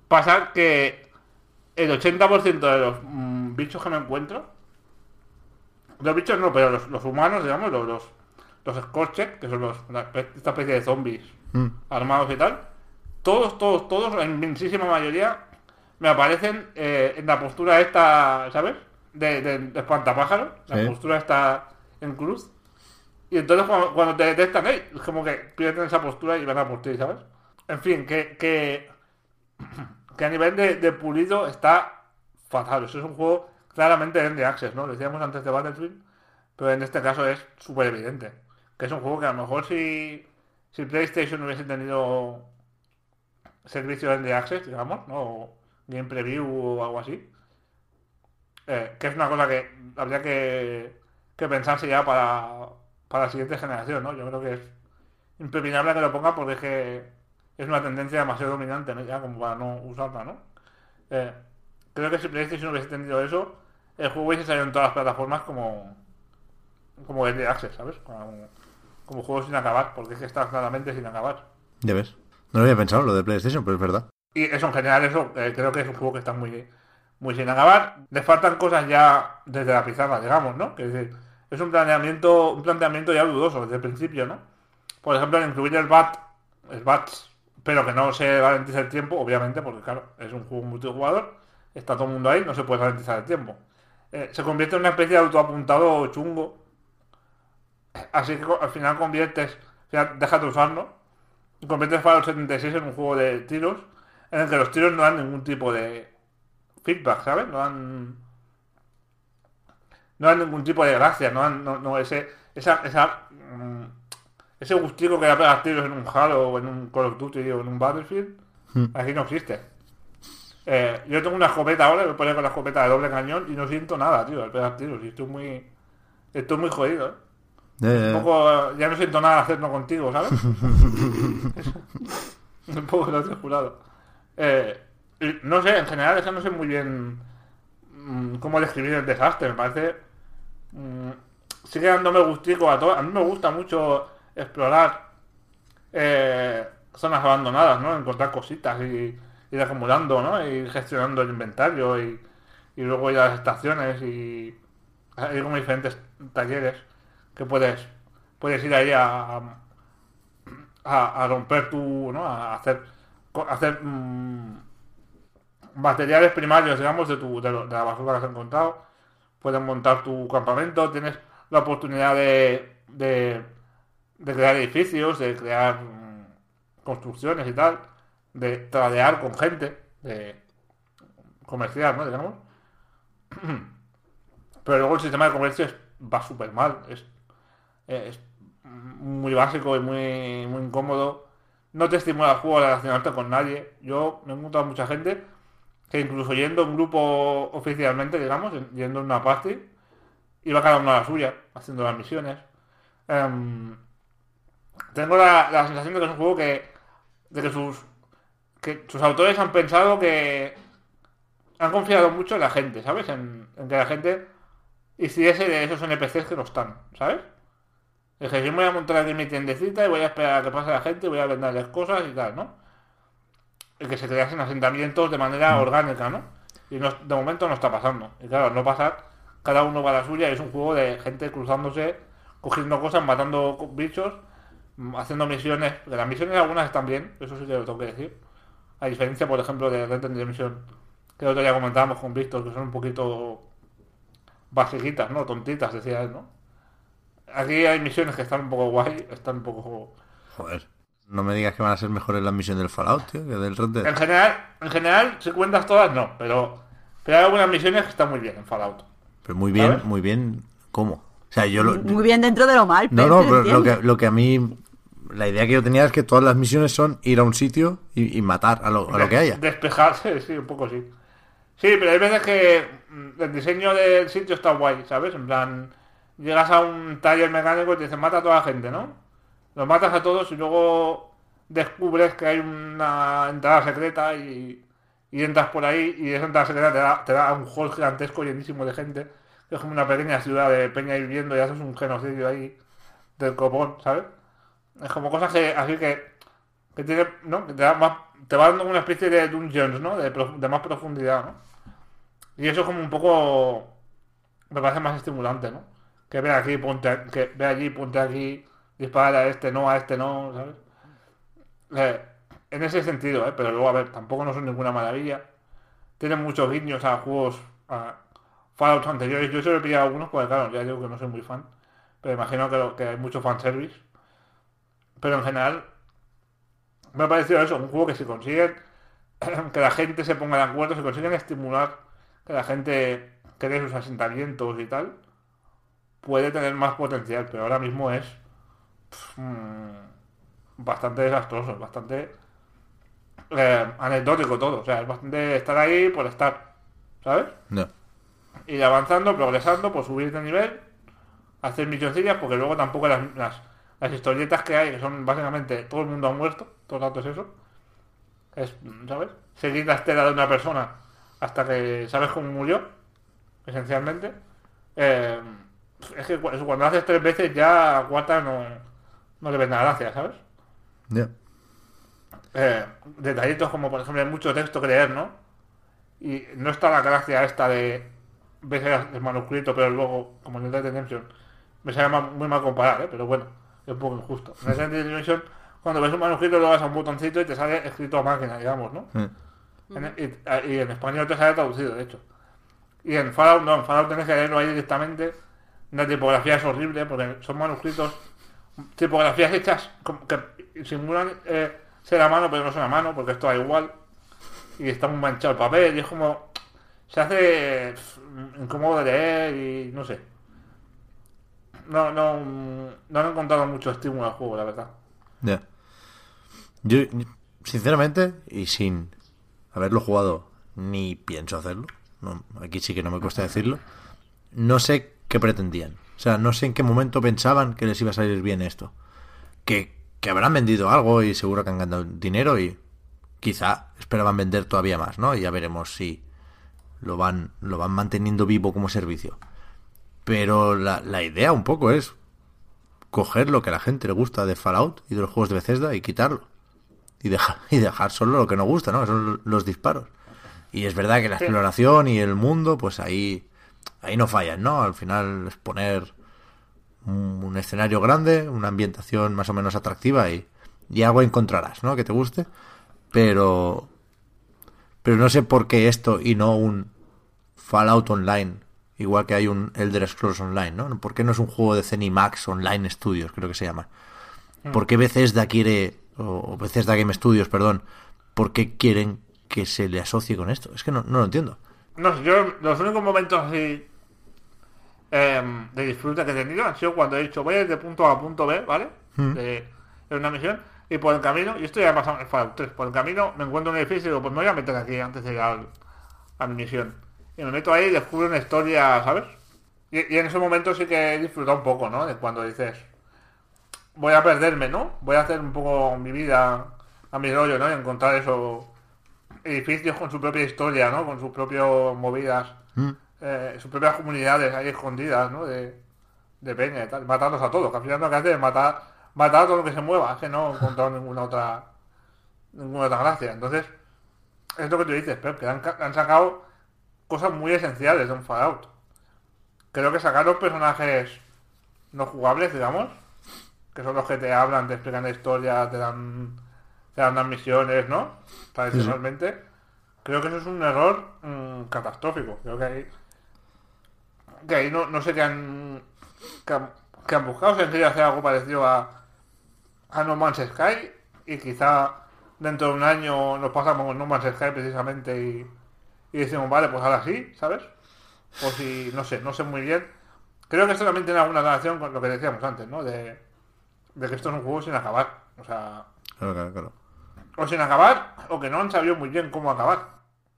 pasa que el 80% de los mm, bichos que me encuentro, los bichos no, pero los, los humanos, digamos, los, los, los que son los, la- esta especie de zombies Mm. armados y tal, todos, todos, todos, la inmensísima mayoría, me aparecen eh, en la postura esta, ¿sabes? De, de, de espantapájaro, la postura esta en cruz. Y entonces cuando, cuando te detectan, ¡eh! es como que pierden esa postura y van a por ti, ¿sabes? En fin, que, que, que a nivel de, pulido está fatal. Eso es un juego claramente de Access, ¿no? Lo decíamos antes de Battlefield, pero en este caso es súper evidente. Que es un juego que a lo mejor si, si PlayStation hubiese tenido servicio de Access, digamos, ¿no? O Game Preview o algo así. eh, que es una cosa que habría que, que pensarse ya para, para la siguiente generación, ¿no? Yo creo que es impepinable que lo ponga porque es una tendencia demasiado dominante, ¿no? Ya como para no usarla, ¿no? Eh, creo que si PlayStation hubiese tenido eso, el juego hubiese salido en todas las plataformas como como el de Access, ¿sabes? Como, como juego sin acabar, porque es que está claramente sin acabar. Ya ves. No lo había pensado lo de PlayStation, pero es verdad. Y eso en general, eso eh, creo que es un juego que está muy, muy sin acabar. Le faltan cosas ya desde la pizarra, digamos, ¿no? Que es, decir, es un planteamiento, un planteamiento ya dudoso desde el principio, ¿no? Por ejemplo, el incluir el BAT, el BATS, pero que no se garantiza el tiempo, obviamente, porque claro, es un juego multijugador, está todo el mundo ahí, no se puede garantizar el tiempo. Eh, se convierte en una especie de autoapuntado chungo. Así que al final conviertes, sea, dejas de usarlo, y conviertes Fallout 76 en un juego de tiros en el que los tiros no dan ningún tipo de feedback, ¿sabes? No dan no da ningún tipo de gracia, no, no, no ese, esa, esa, mm, ese gustico que da pegar tiros en un Halo o en un Call of Duty o en un Battlefield, aquí no existe. Eh, yo tengo una escopeta ahora, me pongo con la escopeta de doble cañón y no siento nada, tío, al pegar tiros. Y estoy muy, estoy muy jodido, ¿eh? Un poco, ya no siento nada hacerlo contigo, ¿sabes? un poco lo jurado. Eh, no sé, en general, es que no sé muy bien mm, cómo describir el desastre. Me parece. mm, sigue dándome gustico a todo. A mí me gusta mucho explorar eh, zonas abandonadas, ¿no? Encontrar cositas y ir acumulando, ¿no? Ir gestionando el inventario y, y luego ir a las estaciones y hay como diferentes talleres que puedes puedes ir ahí a, a, romper tu, ¿no? A hacer hacer mm, materiales primarios, digamos, de tu de, la basura que has encontrado. Puedes montar tu campamento, tienes la oportunidad de, de crear edificios, de crear construcciones y tal, de tradear con gente, de comerciar, ¿no? Digamos. Pero luego el sistema de comercio es- va súper mal. Es, es muy básico y muy, muy incómodo. No te estimula el juego a relacionarte con nadie. Yo me he encontrado mucha gente que incluso yendo en grupo oficialmente, digamos, en- yendo en una party, iba cada uno a la suya, haciendo las misiones. Em, tengo la, la sensación de que es un juego que, de que sus, que sus autores han pensado que han confiado mucho en la gente, ¿sabes? En, en que la gente hiciese de esos NPCs que no están, ¿sabes? Es que yo me voy a montar aquí mi tiendecita y voy a esperar a que pase la gente y voy a venderles cosas y tal, ¿no? Y que se creasen asentamientos de manera orgánica, ¿no? Y no- de momento no está pasando. Y claro, no pasar, cada uno va a la suya y es un juego de gente cruzándose, cogiendo cosas, matando bichos, mm, haciendo misiones. Que las misiones algunas están bien, eso sí que lo tengo que decir. A diferencia, por ejemplo, de Red Dead Redemption, que el otro día comentábamos con Víctor, que son un poquito basiquitas, ¿no? Tontitas, decía él, ¿no? Aquí hay misiones que están un poco guay, están un poco... Joder. No me digas que van a ser mejores las misiones del Fallout, tío, que del Red Dead. En general, en general, si cuentas todas, no, pero, pero hay algunas misiones que están muy bien en Fallout. Pero muy bien, ¿Sabes? muy bien. ¿Cómo? O sea, yo lo. Muy bien dentro de lo mal. No, no, pero lo que, lo que a mí. La idea que yo tenía es que todas las misiones son ir a un sitio y, y matar a lo, a lo que haya. Despejarse, sí, un poco sí. Sí, pero hay veces que mm, el diseño del sitio está guay, ¿sabes? En plan, llegas a un taller mecánico y te dicen mata a toda la gente, ¿no? Los matas a todos y luego descubres que hay una entrada secreta y, y entras por ahí y esa entrada secreta te da, te da un hall gigantesco llenísimo de gente, que es como una pequeña ciudad de peña viviendo y haces un genocidio ahí del copón, ¿sabes? Es como cosas que, así que, que tiene, ¿no? Que te, da más, te va dando una especie de dungeons, ¿no? De, de más profundidad, ¿no? Y eso es como un poco, me parece más estimulante, ¿no? Que ve aquí, ponte, que ve allí, ponte aquí, dispara a este no, a este no, ¿sabes? Eh, en ese sentido, ¿eh? Pero luego, a ver, tampoco no son ninguna maravilla. Tienen muchos guiños a juegos, a Fallout anteriores. Yo solo he pillado algunos porque, claro, ya digo que no soy muy fan. Pero imagino que, lo- que hay mucho fanservice. Pero en general, me ha parecido eso, un juego que si consiguen que la gente se ponga de acuerdo, si consiguen estimular que la gente cree sus asentamientos y tal, puede tener más potencial, pero ahora mismo es mm, bastante desastroso, bastante eh, anecdótico todo, o sea, es bastante estar ahí por estar, ¿sabes? No. ir avanzando, progresando, por subir de nivel, hacer misioncillas, porque luego tampoco las, las, las historietas que hay, que son básicamente todo el mundo ha muerto, todo el rato es eso, es, ¿sabes? Seguir la estela de una persona hasta que sabes cómo murió, esencialmente. Eh, es que cuando haces tres veces ya a cuarta no, no le ves nada gracia, ¿sabes? Ya. eh, detallitos como por ejemplo hay mucho texto que leer, ¿no? Y no está la gracia esta de ves el manuscrito, pero luego, como en el Redemption, me sale muy mal comparar, ¿eh? pero bueno, es un poco injusto. En Dead Redemption, cuando ves un manuscrito, le das a un botoncito y te sale escrito a máquina, digamos, ¿no? En- y, y en español te sale traducido, de hecho. Y en Fallout no, en Fallout tienes que leerlo ahí directamente. La tipografía es horrible porque son manuscritos, tipografías hechas que simulan eh, ser a mano, pero no son a mano porque esto da igual. Y está muy manchado el papel y es como... se hace incómodo de leer y no sé. No, no, no he encontrado mucho estímulo al juego, la verdad. Ya. Yo, sinceramente, y sin haberlo jugado, ni pienso hacerlo, no, aquí sí que no me cuesta decirlo, no sé qué pretendían. O sea, no sé en qué momento pensaban que les iba a salir bien esto. Que, que habrán vendido algo y seguro que han ganado dinero y quizá esperaban vender todavía más, ¿no? Y ya veremos si lo van, lo van manteniendo vivo como servicio. Pero la, la idea un poco es coger lo que a la gente le gusta de Fallout y de los juegos de Bethesda y quitarlo. Y dejar, y dejar solo lo que no gusta, ¿no? Son los disparos. Y es verdad que la Sí. exploración y el mundo, pues ahí, ahí no fallan, ¿no? Al final es poner un, un escenario grande, una ambientación más o menos atractiva y, y algo encontrarás, ¿no? Que te guste. Pero, pero no sé por qué esto y no un Fallout Online, igual que hay un Elder Scrolls Online, ¿no? ¿Por qué no es un juego de Zenimax Online Studios, creo que se llama? ¿Por qué Bethesda quiere, o Bethesda Game Studios, perdón, por qué quieren que se le asocie con esto? Es que no, no lo entiendo. No sé, yo los únicos momentos así em, de disfrute que he tenido han sido cuando he dicho voy a ir de punto A a punto B, ¿vale? De, de una misión. Y por el camino, y esto ya ha pasado en el Fallout 3, por el camino me encuentro en un edificio y digo, pues me voy a meter aquí antes de llegar al- a mi misión. Y me meto ahí y descubro una historia, ¿sabes? Y, y en ese momento sí que he disfrutado un poco, ¿no? De cuando dices, voy a perderme, ¿no? Voy a hacer un poco mi vida a mi rollo, ¿no? Y encontrar esos edificios con su propia historia, ¿no? Con sus propias movidas, eh, sus propias comunidades ahí escondidas, ¿no? De, de peña y tal. Matarlos a todos, que al final lo que hace es matar, matar a todo lo que se mueva, es que no he encontrado ninguna otra ninguna otra gracia. Entonces, es lo que tú dices, Pep, que han, han sacado cosas muy esenciales de un Fallout. Creo que sacar los personajes no jugables, digamos, que son los que te hablan, te explican la historia, te dan, te dan las misiones, ¿no? Tradicionalmente. Creo que eso es un error mm, catastrófico. Creo que ahí, que ahí no, no sé qué han, qué han buscado. Se han querido hacer algo parecido a, a No Man's Sky y quizá dentro de un año nos pasamos con No Man's Sky precisamente y, y decimos, vale, pues ahora sí, ¿sabes? O si, no sé, no sé muy bien. Creo que esto también tiene alguna relación con lo que decíamos antes, ¿no? De, de que esto es un juego sin acabar. O sea, Claro, claro, claro. o sin acabar, o que no han sabido muy bien cómo acabar.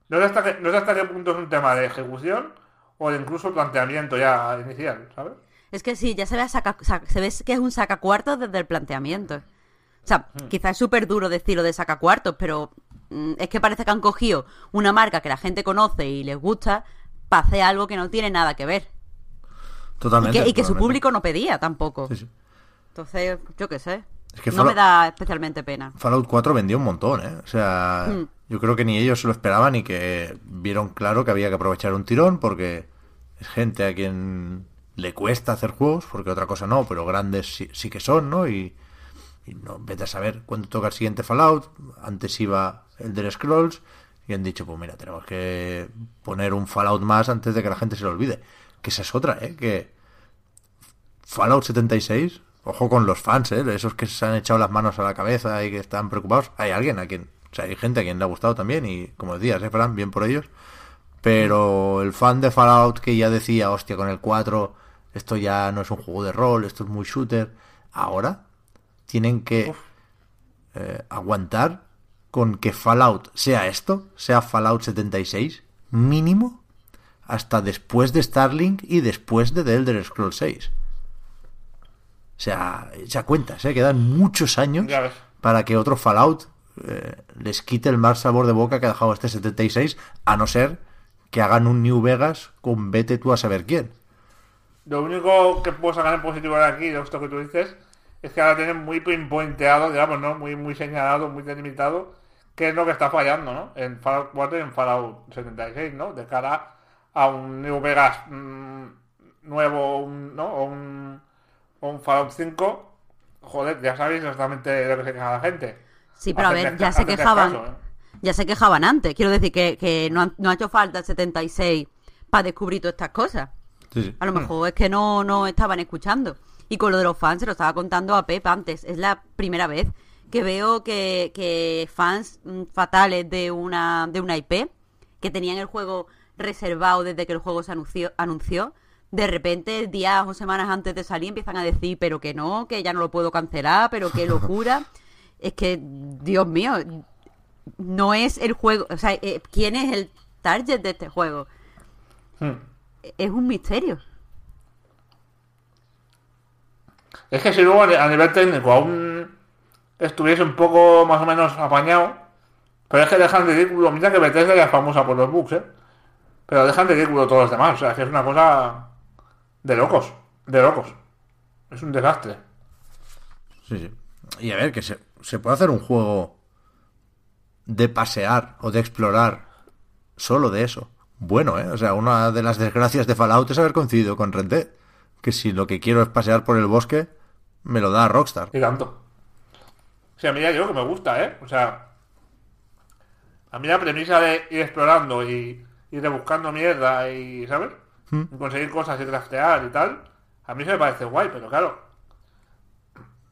No sé hasta qué, no sé hasta qué punto es un tema de ejecución o de incluso planteamiento ya inicial, ¿sabes? Es que sí, ya se ve, a saca- sa- se ve que es un sacacuartos desde el planteamiento. O sea, quizás es súper duro decirlo de sacacuartos, pero mm, es que parece que han cogido una marca que la gente conoce y les gusta para hacer algo que no tiene nada que ver. Y Totalmente. que, y que su público no pedía tampoco. Sí, sí. Entonces, yo qué sé. Es que no Fallout- me da especialmente pena. Fallout 4 vendió un montón, ¿eh? O sea, Mm. yo creo que ni ellos se lo esperaban y que vieron claro que había que aprovechar un tirón porque es gente a quien le cuesta hacer juegos, porque otra cosa no, pero grandes sí, sí que son, ¿no? Y, y no, vete a saber cuándo toca el siguiente Fallout. Antes iba el de Scrolls y han dicho, pues mira, tenemos que poner un Fallout más antes de que la gente se lo olvide. Que esa es otra, ¿eh? Que Fallout 76, ojo con los fans, ¿eh? Esos que se han echado las manos a la cabeza y que están preocupados. Hay alguien a quien, o sea, hay gente a quien le ha gustado también y, como decías, ¿eh, Fran? Bien por ellos. Pero el fan de Fallout que ya decía, hostia, con el 4, esto ya no es un juego de rol, esto es muy shooter. Ahora tienen que eh, aguantar con que Fallout sea esto, sea Fallout 76, mínimo, hasta después de Starlink y después de The Elder Scrolls 6. O sea, ya cuentas, ¿eh? quedan muchos años para que otro Fallout eh, les quite el mal sabor de boca que ha dejado este 76, a no ser que hagan un New Vegas con vete tú a saber quién. Lo único que puedo sacar en positivo de aquí, de esto que tú dices, es que ahora tienen muy pinpointeado, digamos, ¿no? Muy, muy señalado, muy delimitado, qué es lo que está fallando, ¿no? En Fallout 4 y en Fallout 76, ¿no? De cara a un New Vegas mm, nuevo, un- ¿no? O un, o un Fallout 5, joder, ya sabéis exactamente de lo que se queja la gente. Sí, pero a ver, ya se quejaban. caso, ¿eh? Ya se quejaban antes. Quiero decir que, que no, han- no ha hecho falta el 76 para descubrir todas estas cosas. Sí, sí. A lo mejor es que no, no estaban escuchando. Y con lo de los fans, se lo estaba contando a Pep antes. Es la primera vez que veo que, que fans mm, fatales de una, de una IP, que tenían el juego reservado desde que el juego se anunció, anunció. De repente, días o semanas antes de salir, empiezan a decir, pero que no, que ya no lo puedo cancelar, pero qué locura. es que, Dios mío, no es el juego, o sea, eh, ¿quién es el target de este juego? Hmm. Es un misterio. Es que si luego a nivel técnico aún estuviese un poco más o menos apañado, pero es que dejan ridículo, mira que Bethesda ya es famosa por los bugs, ¿eh? Pero dejan ridículo todos los demás, o sea, que es una cosa de locos, de locos. Es un desastre. Sí, sí. Y a ver, que se, se puede hacer un juego de pasear o de explorar solo de eso. Bueno, ¿eh? O sea, una de las desgracias de Fallout es haber coincidido con Red Dead. Que si lo que quiero es pasear por el bosque, me lo da Rockstar. Y tanto. Sea, a mí ya digo que me gusta, ¿eh? O sea, a mí la premisa de ir explorando y ir buscando mierda y, ¿sabes? Y conseguir cosas y craftear y tal, a mí se me parece guay, pero claro,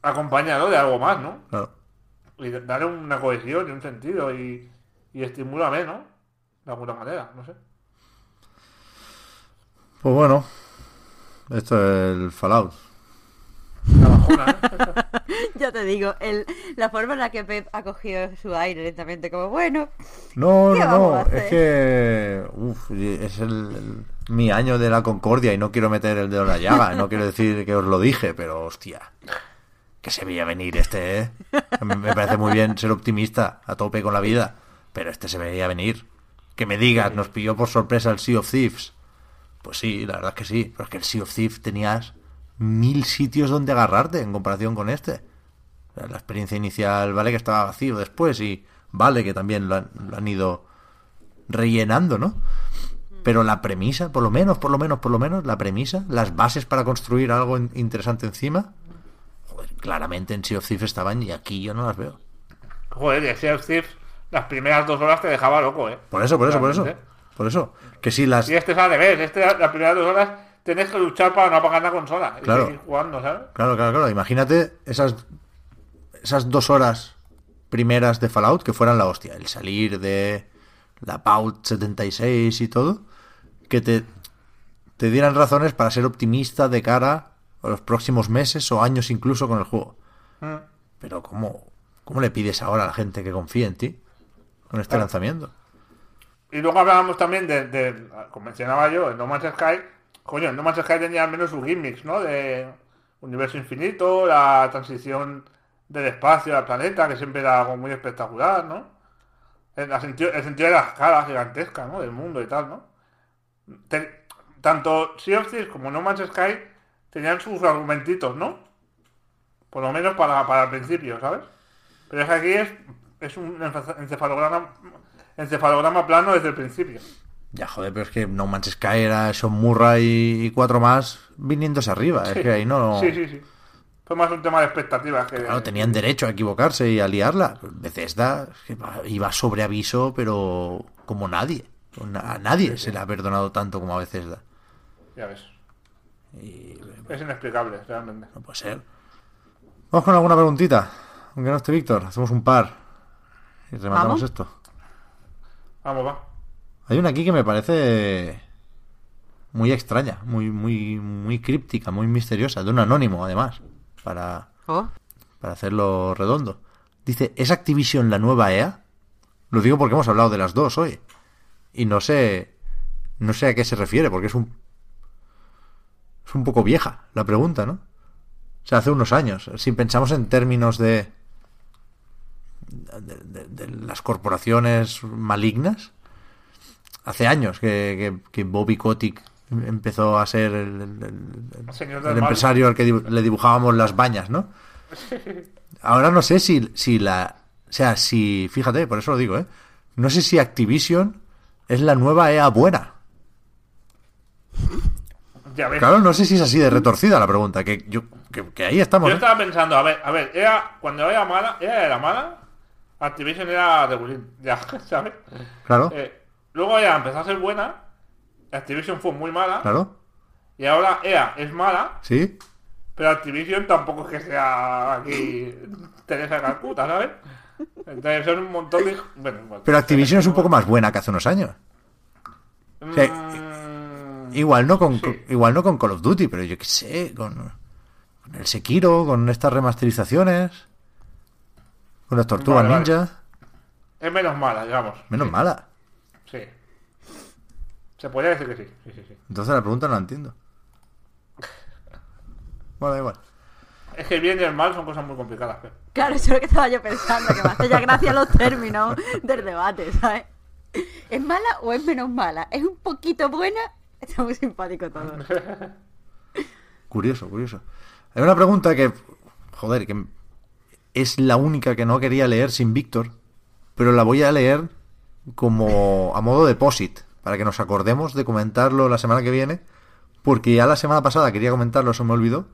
acompañado de algo más, ¿no? Claro. Y darle una cohesión y un sentido y, y estimúlame, ¿no? De alguna manera, no sé. Pues bueno, esto es el Fallout. ¿Eh? Ya te digo, el, la forma en la que Pep ha cogido su aire lentamente, como bueno, No, ¿Qué no, vamos no, a hacer? es que uf, es el, el- mi año de la concordia y no quiero meter el dedo en la llaga, no quiero decir que os lo dije, pero hostia, que se veía venir este, ¿eh? Me me parece muy bien ser optimista, a tope con la vida, pero este se veía venir. Que me digas, nos pilló por sorpresa el Sea of Thieves. Pues sí, la verdad es que sí, pero es que el Sea of Thieves tenías mil sitios donde agarrarte en comparación con este. La experiencia inicial, vale que estaba vacío después y vale que también lo han, lo han ido rellenando, ¿no? Pero la premisa, por lo menos, por lo menos, por lo menos, la premisa, las bases para construir algo in- interesante encima, joder, claramente en Sea of Thieves estaban y aquí yo no las veo. Joder, y Sea of Thieves, las primeras dos horas te dejaba loco, ¿eh? Por eso, por eso, por eso. Por eso. Que si las... Y este es al revés, este las primeras dos horas tienes que luchar para no apagar la consola y Claro. seguir jugando, ¿sabes? Claro, claro, claro. Imagínate esas, esas dos horas primeras de Fallout que fueran la hostia. El salir de la PAUT 76 y todo. Que te, te dieran razones para ser optimista de cara a los próximos meses o años incluso con el juego. Mm. Pero ¿cómo, cómo le pides ahora a la gente que confíe en ti con este Claro. lanzamiento? Y luego hablábamos también de, de- como mencionaba yo, en No Man's Sky, coño, No Man's Sky tenía al menos sus gimmicks, ¿no? De universo infinito, la transición del espacio al planeta, que siempre era algo muy espectacular, ¿no? El, la sentido, el sentido de las caras gigantescas, ¿no? Del mundo y tal, ¿no? Te- tanto Sea of Thieves como No Man's Sky tenían sus argumentitos, ¿no? Por lo menos para, para el principio, ¿sabes? Pero es que aquí es, es un encefalograma, encefalograma plano desde el principio. Ya, joder, pero es que No Man's Sky era Sean Murray y cuatro más viniéndose arriba. Es que ahí no... Sí, sí, sí. Fue más un tema de expectativas que... Claro, tenían derecho a equivocarse y a liarla. Bethesda es que iba sobre aviso, pero como nadie. A nadie se le ha perdonado tanto como a Bethesda. Ya ves. Y Es inexplicable, realmente. no puede ser. Vamos con alguna preguntita. Aunque no esté Víctor, hacemos un par. Y rematamos ¿Vamos? esto. Vamos, va. Hay una aquí que me parece muy extraña, muy, muy, muy críptica, muy misteriosa, de un anónimo además, para, oh, para hacerlo redondo. Dice, ¿es Activision la nueva EA? Lo digo porque hemos hablado de las dos hoy. Y no sé. No sé a qué se refiere, porque es un. Es un poco vieja la pregunta, ¿no? O sea, hace unos años. Si pensamos en términos de. de, de- de las corporaciones malignas. Hace años que, que, que Bobby Kotick empezó a ser el, empresario al que dibu- le dibujábamos las bañas, ¿no? Ahora no sé si, si la... O sea, si... Fíjate, por eso lo digo, ¿eh? No sé si Activision es la nueva EA buena. Ya ves. Claro, no sé si es así de retorcida la pregunta. Que, yo, que, que ahí estamos. Yo ¿eh? estaba pensando, a ver, a ver, era, cuando era mala, era era mala, Activision era regulín, ya, ¿sabes? Claro, Eh, luego EA empezó a ser buena, Activision fue muy mala, claro. y ahora EA es mala, Sí. pero Activision tampoco es que sea aquí Teresa Calcuta, ¿sabes? Entonces son un montón de... Bueno, bueno, Pero Activision es un poco más buena que hace unos años. O sea, Mm, igual no con Sí. igual no con Call of Duty, pero yo qué sé, con, con el Sekiro, con estas remasterizaciones, con las Tortugas Vale, vale. Ninja, Es menos mala, digamos. menos Sí, mala. Sí. Se podría decir que sí. Sí, sí, sí. Entonces la pregunta no la entiendo. Bueno, da igual. Es que el bien y el mal son cosas muy complicadas. Claro, eso es lo que estaba yo pensando, que me hace ya gracia los términos del debate, ¿sabes? ¿Es mala o es menos mala? ¿Es un poquito buena? Está muy simpático todo. Curioso, curioso. Hay una pregunta que, joder, que es la única que no quería leer sin Víctor, pero la voy a leer como a modo depósit, para que nos acordemos de comentarlo la semana que viene, porque ya la semana pasada quería comentarlo, se me olvidó.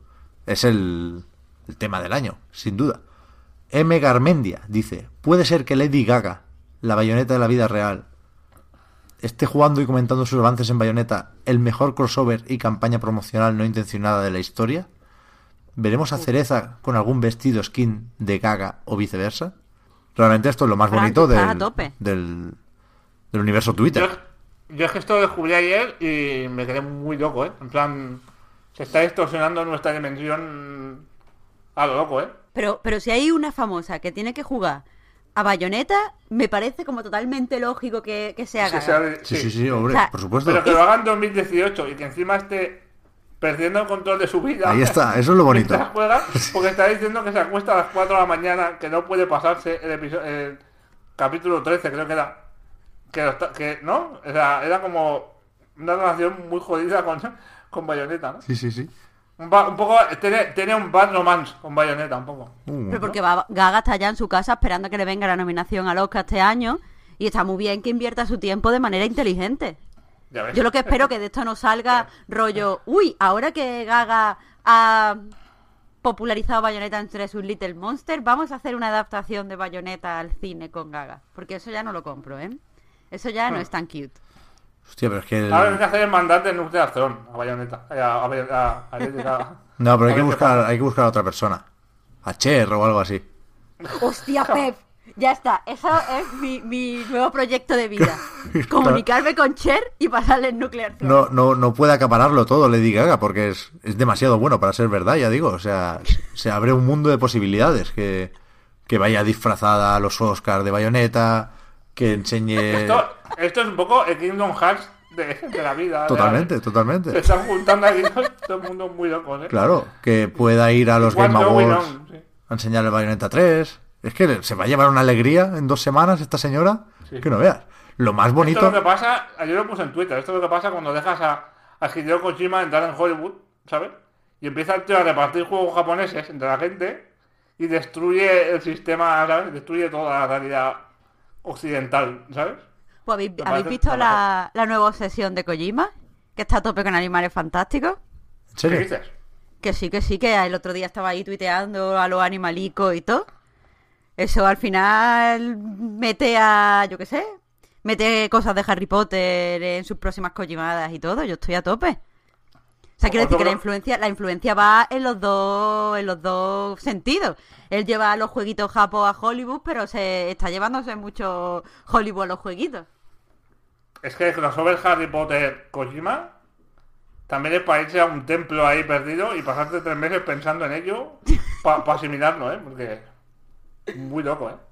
Es el, el tema del año, sin duda. M. Garmendia dice, ¿puede ser que Lady Gaga, la bayoneta de la vida real, esté jugando y comentando sus avances en Bayonetta el mejor crossover y campaña promocional no intencionada de la historia? ¿Veremos a Cereza con algún vestido skin de Gaga o viceversa? Realmente esto es lo más bonito del, del universo Twitter. yo es que esto lo descubrí ayer y me quedé muy loco, ¿eh? En plan, se está distorsionando nuestra dimensión a lo loco, ¿eh? Pero, pero si hay una famosa que tiene que jugar a Bayonetta, me parece como totalmente lógico que, que se haga. Sí, sí, sí, hombre, O sea, por supuesto. Pero que lo haga en 2018 y que encima esté perdiendo el control de su vida. Ahí está, eso es lo bonito. Porque está diciendo que se acuesta a las 4 de la mañana, que no puede pasarse el episodio, el capítulo 13, creo que era. Que, ¿no? O sea, era como una relación muy jodida con, con Bayonetta, ¿no? Sí, sí, sí. Un, ba- un poco, tiene, tiene un bad romance con Bayonetta, un poco. Uh, Pero porque va- Gaga está ya en su casa esperando que le venga la nominación al Oscar este año y está muy bien que invierta su tiempo de manera inteligente. Yo lo que espero que de esto no salga rollo, uy, ahora que Gaga ha popularizado Bayonetta entre sus Little Monsters, vamos a hacer una adaptación de Bayonetta al cine con Gaga. Porque eso ya no lo compro, ¿eh? Eso ya no es tan cute. Hostia, pero es que... el- Ahora hay que hacer el mandante en Nuclear Throne a Bayonetta. eh, A, a, a, a Lady Gaga. No, pero hay que buscar, hay que buscar a otra persona. A Cher o algo así. ¡Hostia, Pep! Ya está, eso es mi, mi nuevo proyecto de vida. Comunicarme con Cher y pasarle el Nuclear Throne. No, no, no puede acapararlo todo Lady Gaga porque es, es demasiado bueno para ser verdad, ya digo. O sea, se abre un mundo de posibilidades. Que, que vaya disfrazada a los Oscars de bayoneta, que enseñe... Esto, esto es un poco el Kingdom Hearts de, de la vida. Totalmente, Se totalmente. están juntando aquí todo el mundo muy locos, ¿eh? Claro, que pueda ir a los Game Awards on? Sí. a enseñar el Bayonetta 3. Es que se va a llevar una alegría en dos semanas esta señora Sí. que no veas. Lo más Esto es bonito... lo que pasa, ayer lo puse en Twitter, esto es lo que pasa cuando dejas a, a Hideo Kojima entrar en Hollywood, ¿sabes? Y empieza el tío a repartir juegos japoneses entre la gente y destruye el sistema, ¿sabes? Destruye toda la realidad occidental, ¿sabes? Pues, ¿habéis, visto la, la nueva obsesión de Kojima? Que está a tope con animales fantásticos. ¿En ¿Qué dices? Que sí, que sí, que el otro día estaba ahí tuiteando a los animalicos y todo. Eso al final mete a, yo qué sé, mete cosas de Harry Potter en sus próximas Kojimadas y todo. Yo estoy a tope. O sea, quiero decir que la influencia, la influencia va en los dos, en los dos sentidos. Él lleva los jueguitos japo a Hollywood, pero se está llevándose mucho Hollywood a los jueguitos. Es que el crossover Harry Potter Kojima también es para irse a un templo ahí perdido y pasarte tres meses pensando en ello para asimilarlo, ¿eh? Porque muy loco, ¿eh?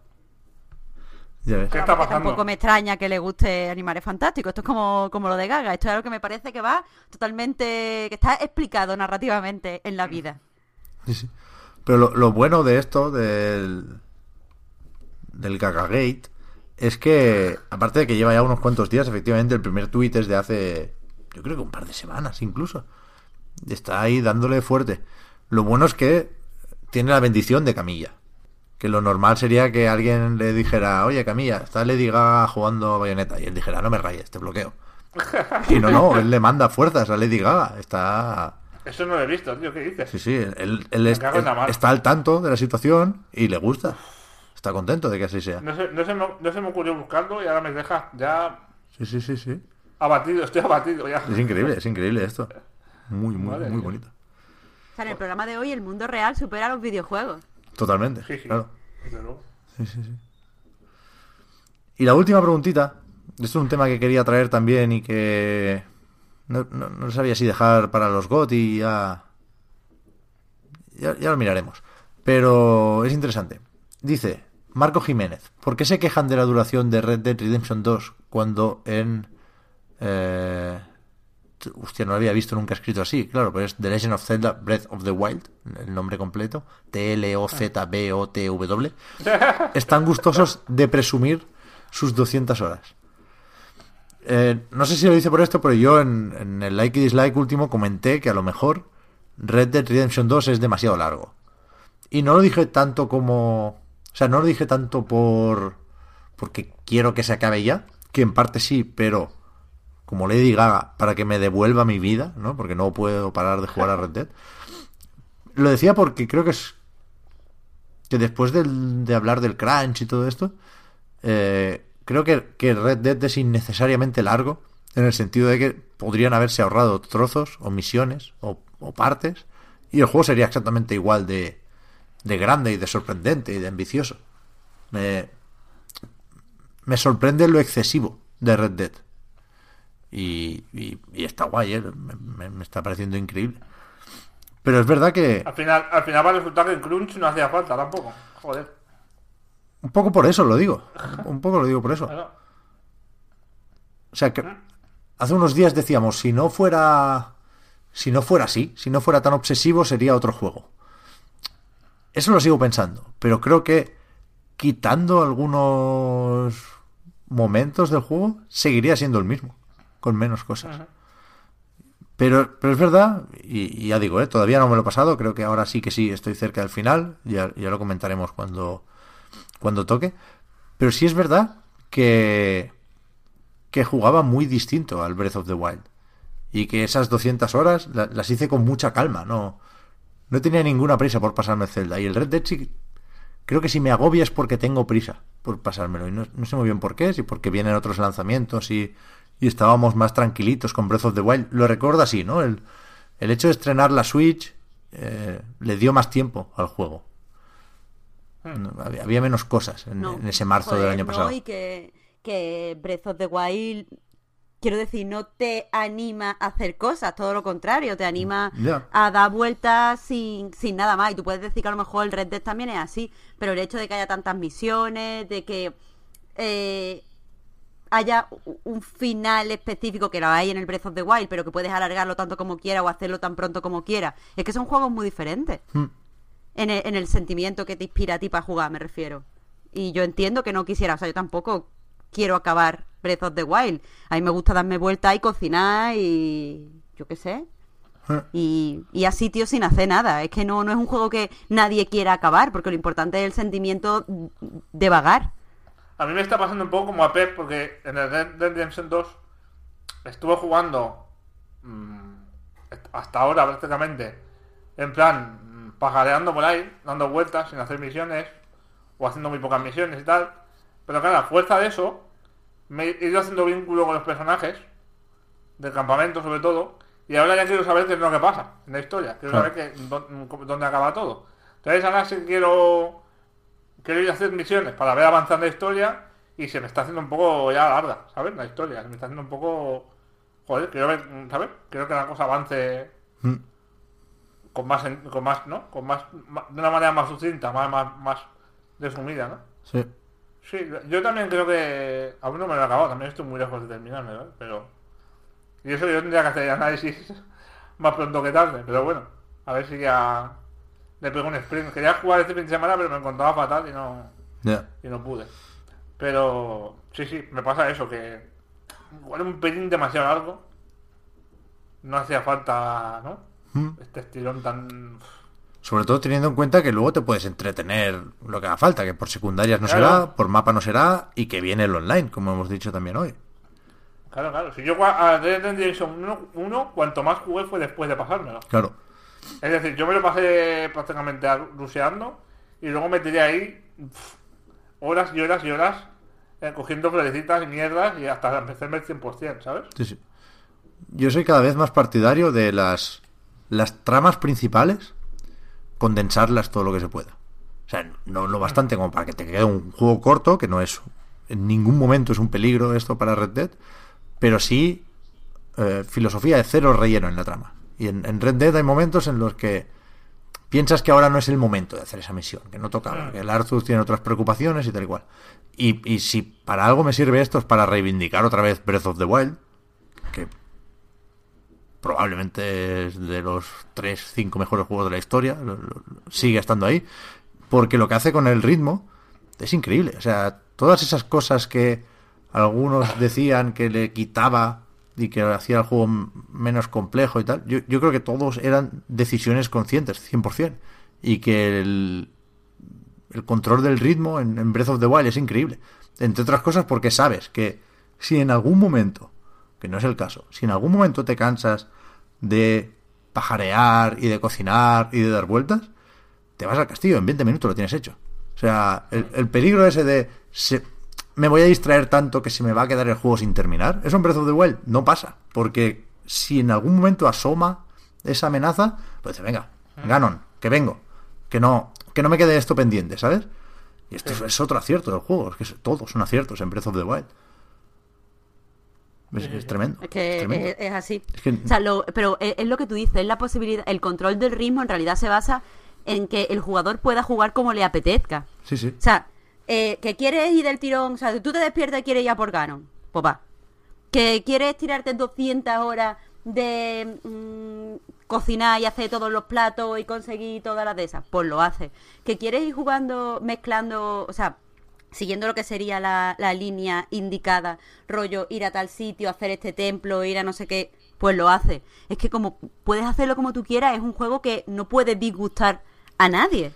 Ya ves. ¿Qué está pasando? Tampoco me extraña que le guste Animales Fantásticos. Esto es como, como lo de Gaga. Esto es algo que me parece que va totalmente... que está explicado narrativamente en la vida. Sí, sí. Pero lo, lo bueno de esto, del, del Gagagate, es que, aparte de que lleva ya unos cuantos días, efectivamente, el primer tuit es de hace, yo creo que un par de semanas incluso. Está ahí dándole fuerte. Lo bueno es que tiene la bendición de Camilla. Que lo normal sería que alguien le dijera, oye Camilla, está Lady Gaga jugando bayoneta. Y él dijera, no me rayes, te bloqueo. Y no, no, él le manda fuerzas a Lady Gaga. Está Eso no lo he visto, tío, ¿qué dices? Sí, sí, él, es- está al tanto de la situación y le gusta. Está contento de que así sea. No se, no, se me, no se me ocurrió buscarlo y ahora me deja ya Sí, sí, sí, sí. abatido, estoy abatido ya. Es increíble, es increíble esto. Muy, muy, muy bonito. O sea, en el programa de hoy el mundo real supera los videojuegos. Totalmente, Sí, sí. claro. Sí, sí, sí. Y la última preguntita, esto es un tema que quería traer también y que no, no, sabía si dejar para los GOT y ya, ya, ya lo miraremos. Pero es interesante. Dice Marco Jiménez, ¿por qué se quejan de la duración de Red Dead Redemption 2 cuando en... Eh, hostia, no lo había visto nunca escrito así, claro, pero es The Legend of Zelda Breath of the Wild, el nombre completo, T-L-O-Z-B-O-T-W, están gustosos de presumir sus 200 horas. Eh, no sé si lo dice por esto, pero yo en, en, el like y dislike último comenté que a lo mejor Red Dead Redemption 2 es demasiado largo. Y no lo dije tanto como... O sea, no lo dije tanto por... porque quiero que se acabe ya, que en parte sí, pero como Lady Gaga, para que me devuelva mi vida, ¿no? Porque no puedo parar de jugar a Red Dead. Lo decía porque creo que es... que después de hablar del crunch y todo esto, eh, creo que, que Red Dead es innecesariamente largo, en el sentido de que podrían haberse ahorrado trozos o misiones o, partes, y el juego sería exactamente igual de, de grande y de sorprendente y de ambicioso. Me, me sorprende lo excesivo de Red Dead. Y, y, está guay, ¿eh? me, está pareciendo increíble. Pero es verdad que... Al final, al final va a resultar que el crunch no hacía falta tampoco. Joder. Un poco por eso lo digo. Un poco lo digo por eso. O sea que hace unos días decíamos, si no fuera. Si no fuera así, si no fuera tan obsesivo, sería otro juego. Eso lo sigo pensando. Pero creo que quitando algunos momentos del juego, seguiría siendo el mismo. Con menos cosas. Pero, pero es verdad, y, ya digo, ¿eh? todavía no me lo he pasado, creo que ahora sí que sí estoy cerca del final, ya, ya lo comentaremos cuando, cuando toque. Pero sí es verdad que, que jugaba muy distinto al Breath of the Wild. Y que esas 200 horas las hice con mucha calma, no, no tenía ninguna prisa por pasarme Zelda. Y el Red Dead sí, creo que si me agobia es porque tengo prisa por pasármelo. Y no, sé muy bien por qué, si porque vienen otros lanzamientos y, y, estábamos más tranquilitos con Breath of the Wild. Lo recuerdo así, ¿no? El, el hecho de estrenar la Switch eh, le dio más tiempo al juego. Hmm. había, menos cosas en, ese marzo del año pasado. y que, que Breath of the Wild quiero decir, no te anima a hacer cosas, todo lo contrario, te anima a dar vueltas sin, sin nada más. Y tú puedes decir que a lo mejor el Red Dead también es así, pero el hecho de que haya tantas misiones, de que eh, haya un final específico que lo hay en el Breath of the Wild, pero que puedes alargarlo tanto como quieras o hacerlo tan pronto como quieras, es que son juegos muy diferentes. Hmm en el, sentimiento que te inspira a ti para jugar, me refiero. Y yo entiendo que no quisiera, o sea, yo tampoco quiero acabar Breath of the Wild. A mí me gusta darme vuelta y cocinar y yo qué sé. Ah. Y, y así, tío, sin hacer nada. Es que no, no es un juego que nadie quiera acabar, porque lo importante es el sentimiento de vagar. A mí me está pasando un poco como a Pep, porque en el Red Dead Redemption 2 estuve jugando mm, hasta ahora prácticamente en plan pajareando por ahí, dando vueltas sin hacer misiones, o haciendo muy pocas misiones y tal. Pero claro, a fuerza de eso, me he ido haciendo vínculo con los personajes, del campamento sobre todo, y ahora ya quiero saber qué es lo que pasa en la historia, quiero saber que, dónde acaba todo. Entonces ahora sí quiero, quiero ir a hacer misiones para ver avanzando la historia, y se me está haciendo un poco ya larga, ¿sabes? La historia, se me está haciendo un poco... Joder, quiero ver, ¿sabes? Quiero que la cosa avance... Mm con más, con más, ¿no? Con más, de una manera más sucinta, más, más, más desumida, ¿no? Sí. Sí, yo también creo que aún no me lo he acabado, también estoy muy lejos de terminarme, ¿no? Pero... Y eso yo tendría que hacer análisis más pronto que tarde, pero bueno, a ver si ya le pego un sprint. Quería jugar este fin de semana, pero me encontraba fatal y no, y no pude. Pero sí, sí, me pasa eso, que igual un pelín demasiado largo. No hacía falta, ¿no? Este estirón tan... Sobre todo teniendo en cuenta que luego te puedes entretener lo que haga falta, que por secundarias no será, por mapa no será, y que viene el online, como hemos dicho también hoy. Claro, claro. Si yo a Red Dead 1, cuanto más jugué fue después de pasármelo. Claro. Es decir, yo me lo pasé prácticamente ruseando y luego me tiré ahí horas y horas y horas eh, cogiendo florecitas y mierdas y hasta empecé el 100%, ¿sabes? Sí, sí. Yo soy cada vez más partidario de las las tramas principales, condensarlas todo lo que se pueda. O sea, no lo bastante como para que te quede un juego corto, que no es en ningún momento es un peligro esto para Red Dead, pero sí eh, filosofía de cero relleno en la trama. Y en, en, Red Dead hay momentos en los que piensas que ahora no es el momento de hacer esa misión, que no tocaba, que el Arthur tiene otras preocupaciones y tal y cual. Y, y si para algo me sirve esto es para reivindicar otra vez Breath of the Wild, que probablemente es de los 3, 5 mejores juegos de la historia, lo, lo, sigue estando ahí, porque lo que hace con el ritmo es increíble. O sea, todas esas cosas que algunos decían que le quitaba y que hacía el juego menos complejo y tal, yo, yo creo que todos eran decisiones conscientes, 100%. Y que el, el control del ritmo en, en, Breath of the Wild es increíble. Entre otras cosas porque sabes que si en algún momento, que no es el caso, si en algún momento te cansas de pajarear y de cocinar y de dar vueltas, te vas al castillo, en 20 minutos lo tienes hecho. O sea, el, el peligro ese de se, me voy a distraer tanto que se me va a quedar el juego sin terminar, eso en Breath of the Wild no pasa, porque si en algún momento asoma esa amenaza, pues dice, venga, Ganon, que vengo, que no, que no me quede esto pendiente, ¿sabes? Y esto sí. es, otro acierto del juego, es que todos son aciertos en Breath of the Wild. Es, es, tremendo. Es que es, tremendo. es, es así. Que... O sea, lo, pero es, lo que tú dices, es la posibilidad, el control del ritmo en realidad se basa en que el jugador pueda jugar como le apetezca. Sí, sí. O sea, eh, que quieres ir del tirón, o sea, tú te despiertas y quieres ir a por Ganon, pues va. Que quieres tirarte 200 horas de mmm, cocinar y hacer todos los platos y conseguir todas las de esas, pues lo haces. Que quieres ir jugando, mezclando, o sea, siguiendo lo que sería la, la línea indicada, rollo, ir a tal sitio, hacer este templo, ir a no sé qué, pues lo haces. Es que como puedes hacerlo como tú quieras, es un juego que no puede disgustar a nadie.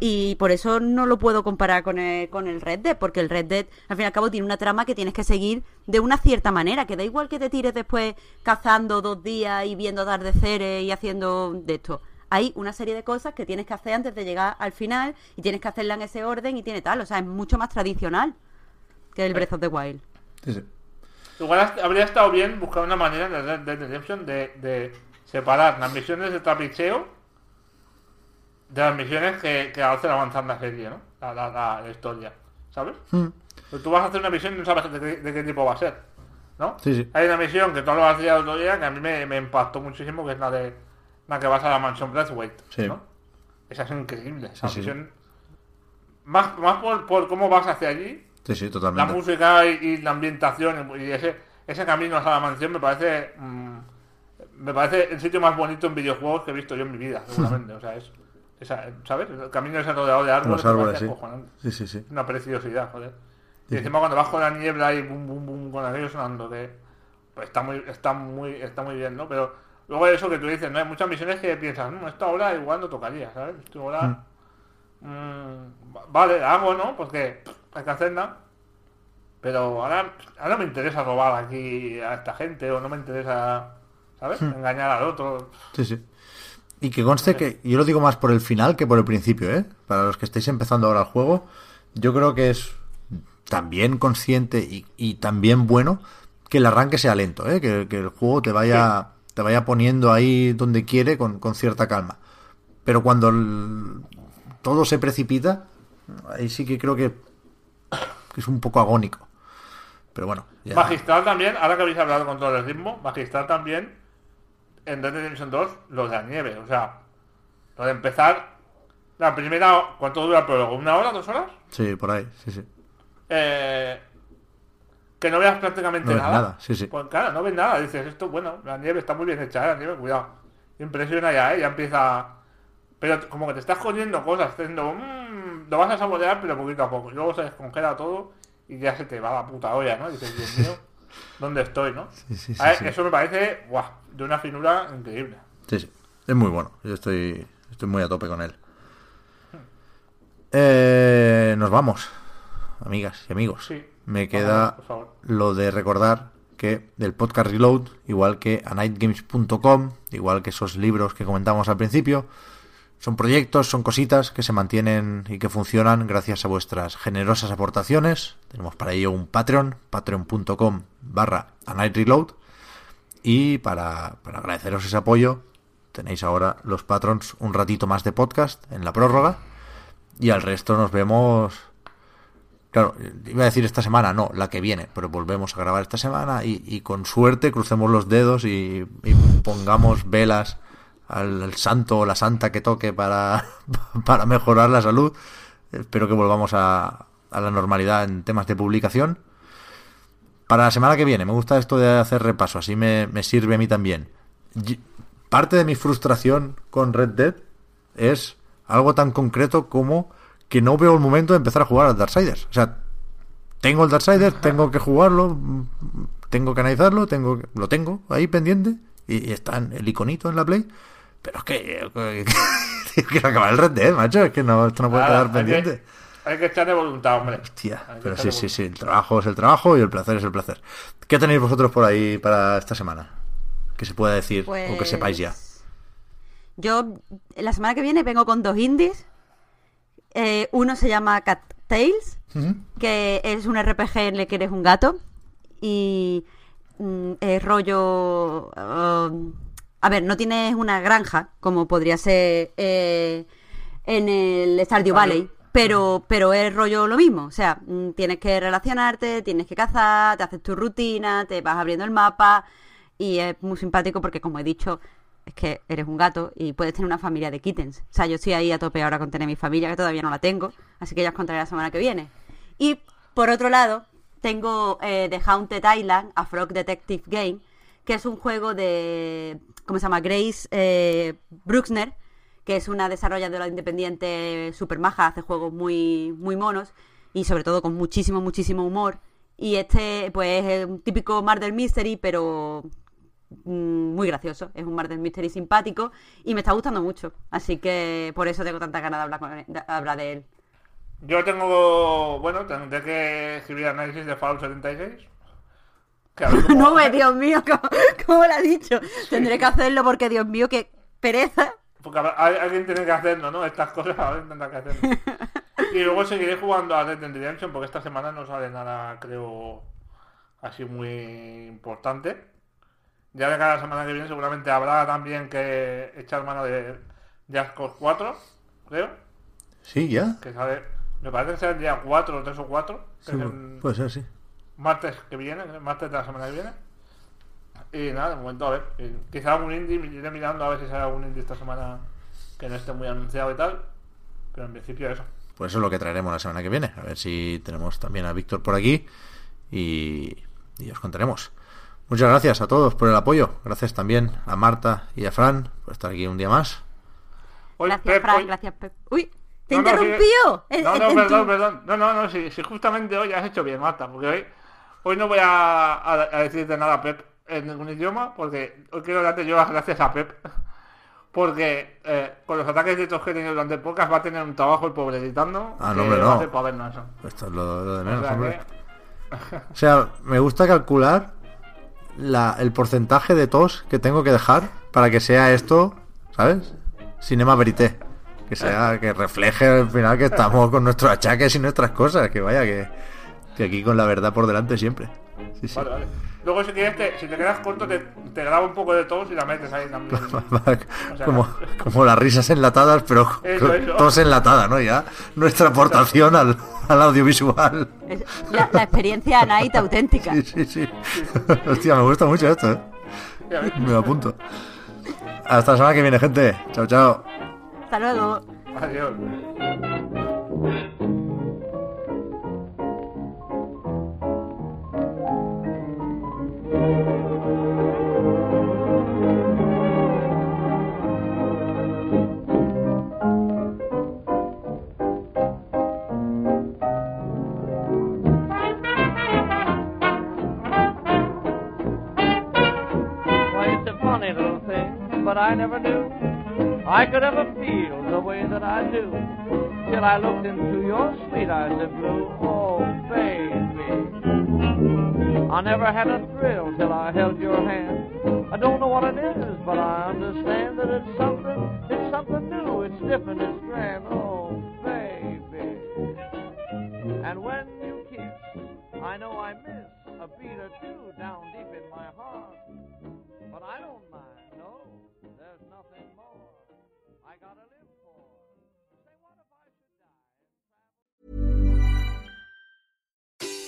Y por eso no lo puedo comparar con el, con el Red Dead, porque el Red Dead, al fin y al cabo, tiene una trama que tienes que seguir de una cierta manera, que da igual que te tires después cazando dos días y viendo atardeceres y haciendo de esto. Hay una serie de cosas que tienes que hacer antes de llegar al final y tienes que hacerla en ese orden y tiene tal. O sea, es mucho más tradicional que el Breath of the Wild. Sí, sí. Igual habría estado bien buscar una manera en el Red Dead Redemption de, de separar las misiones de trapicheo de las misiones que, que hacen avanzar la serie, ¿no? La, la, historia, ¿sabes? Mm. Tú vas a hacer una misión y no sabes de qué, de qué, tipo va a ser, ¿no? Sí, sí. Hay una misión que tú lo hacías el otro día que a mí me, me, impactó muchísimo, que es la de la que vas a la mansión Breathwaite, sí. ¿no? Esa es increíble, esa misión. Más, más por, por cómo vas hacia allí. Sí, sí, totalmente. La música y, y la ambientación y ese, ese camino hacia la mansión me parece... Mmm, me parece el sitio más bonito en videojuegos que he visto yo en mi vida, seguramente. o sea, es... Esa, ¿Sabes? El camino ese rodeado de árboles. Los árboles, sí. sí. sí, sí, Una preciosidad, joder. Y encima cuando con la niebla y bum, bum, bum, con aquello sonando, que pues está muy, está muy, está muy bien, ¿no? Pero luego eso que tú dices, ¿no? Hay muchas misiones que piensas, no, esta hora igual no tocaría, ¿sabes? Esta hora... Mm. Mmm, vale, hago, ¿no? Porque hay que hacerla. Pero ahora, ahora me interesa robar aquí a esta gente o no me interesa, ¿sabes? Mm. Engañar al otro. Sí, sí. Y que conste que yo lo digo más por el final que por el principio, ¿eh? Para los que estáis empezando ahora el juego, yo creo que es también consciente y, y también bueno que el arranque sea lento, ¿eh? Que, que el juego te vaya, sí. te vaya poniendo ahí donde quiere con, con cierta calma. Pero cuando el, todo se precipita, ahí sí que creo que, que es un poco agónico. Pero bueno. Ya... Magistral también, ahora que habéis hablado con todo el ritmo, Magistral también en Red Dead Redemption 2 lo de la nieve. O sea, lo de empezar la primera. ¿Cuánto dura el prólogo? ¿Una hora, dos horas? Sí, por ahí, sí, sí. Eh, que no veas prácticamente no nada. nada. Sí, sí. Pues claro, no ves nada. Dices, esto, bueno, la nieve está muy bien hecha, ¿eh? la nieve, cuidado. Impresiona ya, ¿eh? Ya empieza. Pero como que te estás cogiendo cosas, diciendo, mmm, lo vas a saborear, pero poquito a poco. Y luego se descongela todo y ya se te va la puta olla, ¿no? Dices, Dios mío, ¿dónde estoy, no? Sí, sí, sí, a ver, sí. Eso me parece, de una finura increíble. Sí, sí. Es muy bueno. Yo estoy, estoy muy a tope con él. Eh, nos vamos, amigas y amigos. Me queda vamos, lo de recordar que del podcast Reload, igual que a nightgames.com, igual que esos libros que comentamos al principio, son proyectos, son cositas que se mantienen y que funcionan gracias a vuestras generosas aportaciones. Tenemos para ello un Patreon, patreon.com barra a night reload. Y para, para agradeceros ese apoyo, tenéis ahora los patrons un ratito más de podcast en la prórroga. Y al resto nos vemos Claro, iba a decir esta semana, no, la que viene, pero volvemos a grabar esta semana y, con suerte crucemos los dedos y pongamos velas al, al santo o la santa que toque para, para mejorar la salud. Espero que volvamos a, a la normalidad en temas de publicación. Para la semana que viene, me gusta esto de hacer repaso, así me, me sirve a mí también. Parte de mi frustración con Red Dead es algo tan concreto como que no veo el momento de empezar a jugar al Darksiders. O sea, tengo el Darksiders, tengo que jugarlo, tengo que analizarlo, tengo que- lo tengo ahí pendiente y, y está en el iconito en la Play. Pero es que, que, quiero acabar el Red Dead, macho, es que no, esto no puede quedar que- pendiente. Hay que echarle voluntad, hombre. Hostia, pero sí, sí, sí, el trabajo es el trabajo y el placer es el placer. ¿Qué tenéis vosotros por ahí para esta semana? Que se pueda decir o que Pues, sepáis ya. Yo la semana que viene vengo con dos indies. Eh, uno se llama Cat Tales, que es un RPG en el que eres un gato. Y mm, es rollo... um, a ver, no tienes una granja, como podría ser eh, en el Stardew Valley. Pero, pero es rollo lo mismo, o sea, mm, tienes que relacionarte, tienes que cazar, te haces tu rutina, te vas abriendo el mapa y es muy simpático porque como he dicho, es que eres un gato y puedes tener una familia de kittens. O sea, yo estoy ahí a tope ahora con tener mi familia, que todavía no la tengo, así que ya os contaré la semana que viene. Y por otro lado, tengo eh, The Haunted Island, a Frog Detective Game, que es un juego de, ¿cómo se llama? Grace eh, Bruxner, que es una desarrolladora independiente super maja, hace juegos muy, muy monos y sobre todo con muchísimo, muchísimo humor. Y este, pues, es un típico murder mystery, pero mm, muy gracioso. Es un murder mystery simpático y me está gustando mucho. Así que por eso tengo tanta ganas de hablar, con él- de hablar de él. Yo tengo, bueno, tendré que escribir análisis de Fallout 76. Cómo- No, ve, Dios mío, ¿cómo, cómo lo ha dicho? Tendré que hacerlo porque, Dios mío, qué pereza. Porque alguien tiene que hacerlo, ¿no? Estas cosas alguien tendrá que hacerlo. Y luego seguiré jugando a Red Dead Redemption porque esta semana no sale nada, creo, así muy importante. Ya de cada semana que viene seguramente habrá también que echar mano de Just Cause 4, creo. Sí, ya. Que sale, me parece que será el día 4 o 3 o 4. Que Sí, puede ser, sí. Martes que viene, martes de la semana que viene. Y nada, de momento a ver. eh, Quizá algún indie, me iré mirando a ver si sale algún indie esta semana que no esté muy anunciado y tal. Pero en principio eso. Pues eso es lo que traeremos la semana que viene. A ver si tenemos también a Víctor por aquí y, y os contaremos. Muchas gracias a todos por el apoyo. Gracias también a Marta y a Fran por estar aquí un día más. Hoy, Gracias, Pep, Fran, hoy- gracias, Pep. Uy, te No, no, sí. interrumpió. No, no, en perdón, perdón. No, no, no, sí, sí, justamente hoy has hecho bien, Marta, porque hoy, hoy no voy a, a- a decirte nada, Pep, en ningún idioma, porque hoy quiero darte yo las gracias a Pep, porque eh, con los ataques de estos que he tenido durante el podcast va a tener un trabajo el pobre editando. Ah, no, hombre, no. hacer para vernos eso. Esto es lo, lo de O menos, sea hombre. que- O sea, me gusta calcular la, el porcentaje de tos que tengo que dejar para que sea esto, ¿sabes? Cinema verité. Que sea, que refleje al final que estamos con nuestros achaques y nuestras cosas. Que vaya, que, que aquí con la verdad por delante siempre. Sí, sí. Vale, vale. Luego si quieres, te- si te quedas corto, te, te grabo un poco de todos y la metes ahí también. sea, como, como las risas enlatadas, pero Eso, eso. tos enlatada, ¿no? Ya nuestra aportación al, al audiovisual. Es la, la experiencia Night auténtica. Sí, sí, sí. Hostia, me gusta mucho esto, ¿eh? Me lo apunto. Hasta la semana que viene, gente. Chao, chao. Hasta luego. Adiós. But I never knew I could ever feel the way that I do till I looked into your sweet eyes of blue. Oh, baby. I never had a thrill till I held your hand. I don't know what it is, but I understand that it's something, it's something new, it's different, it's grand. Oh, baby. And when you kiss, I know I miss a beat or two down deep in my heart. But I don't mind,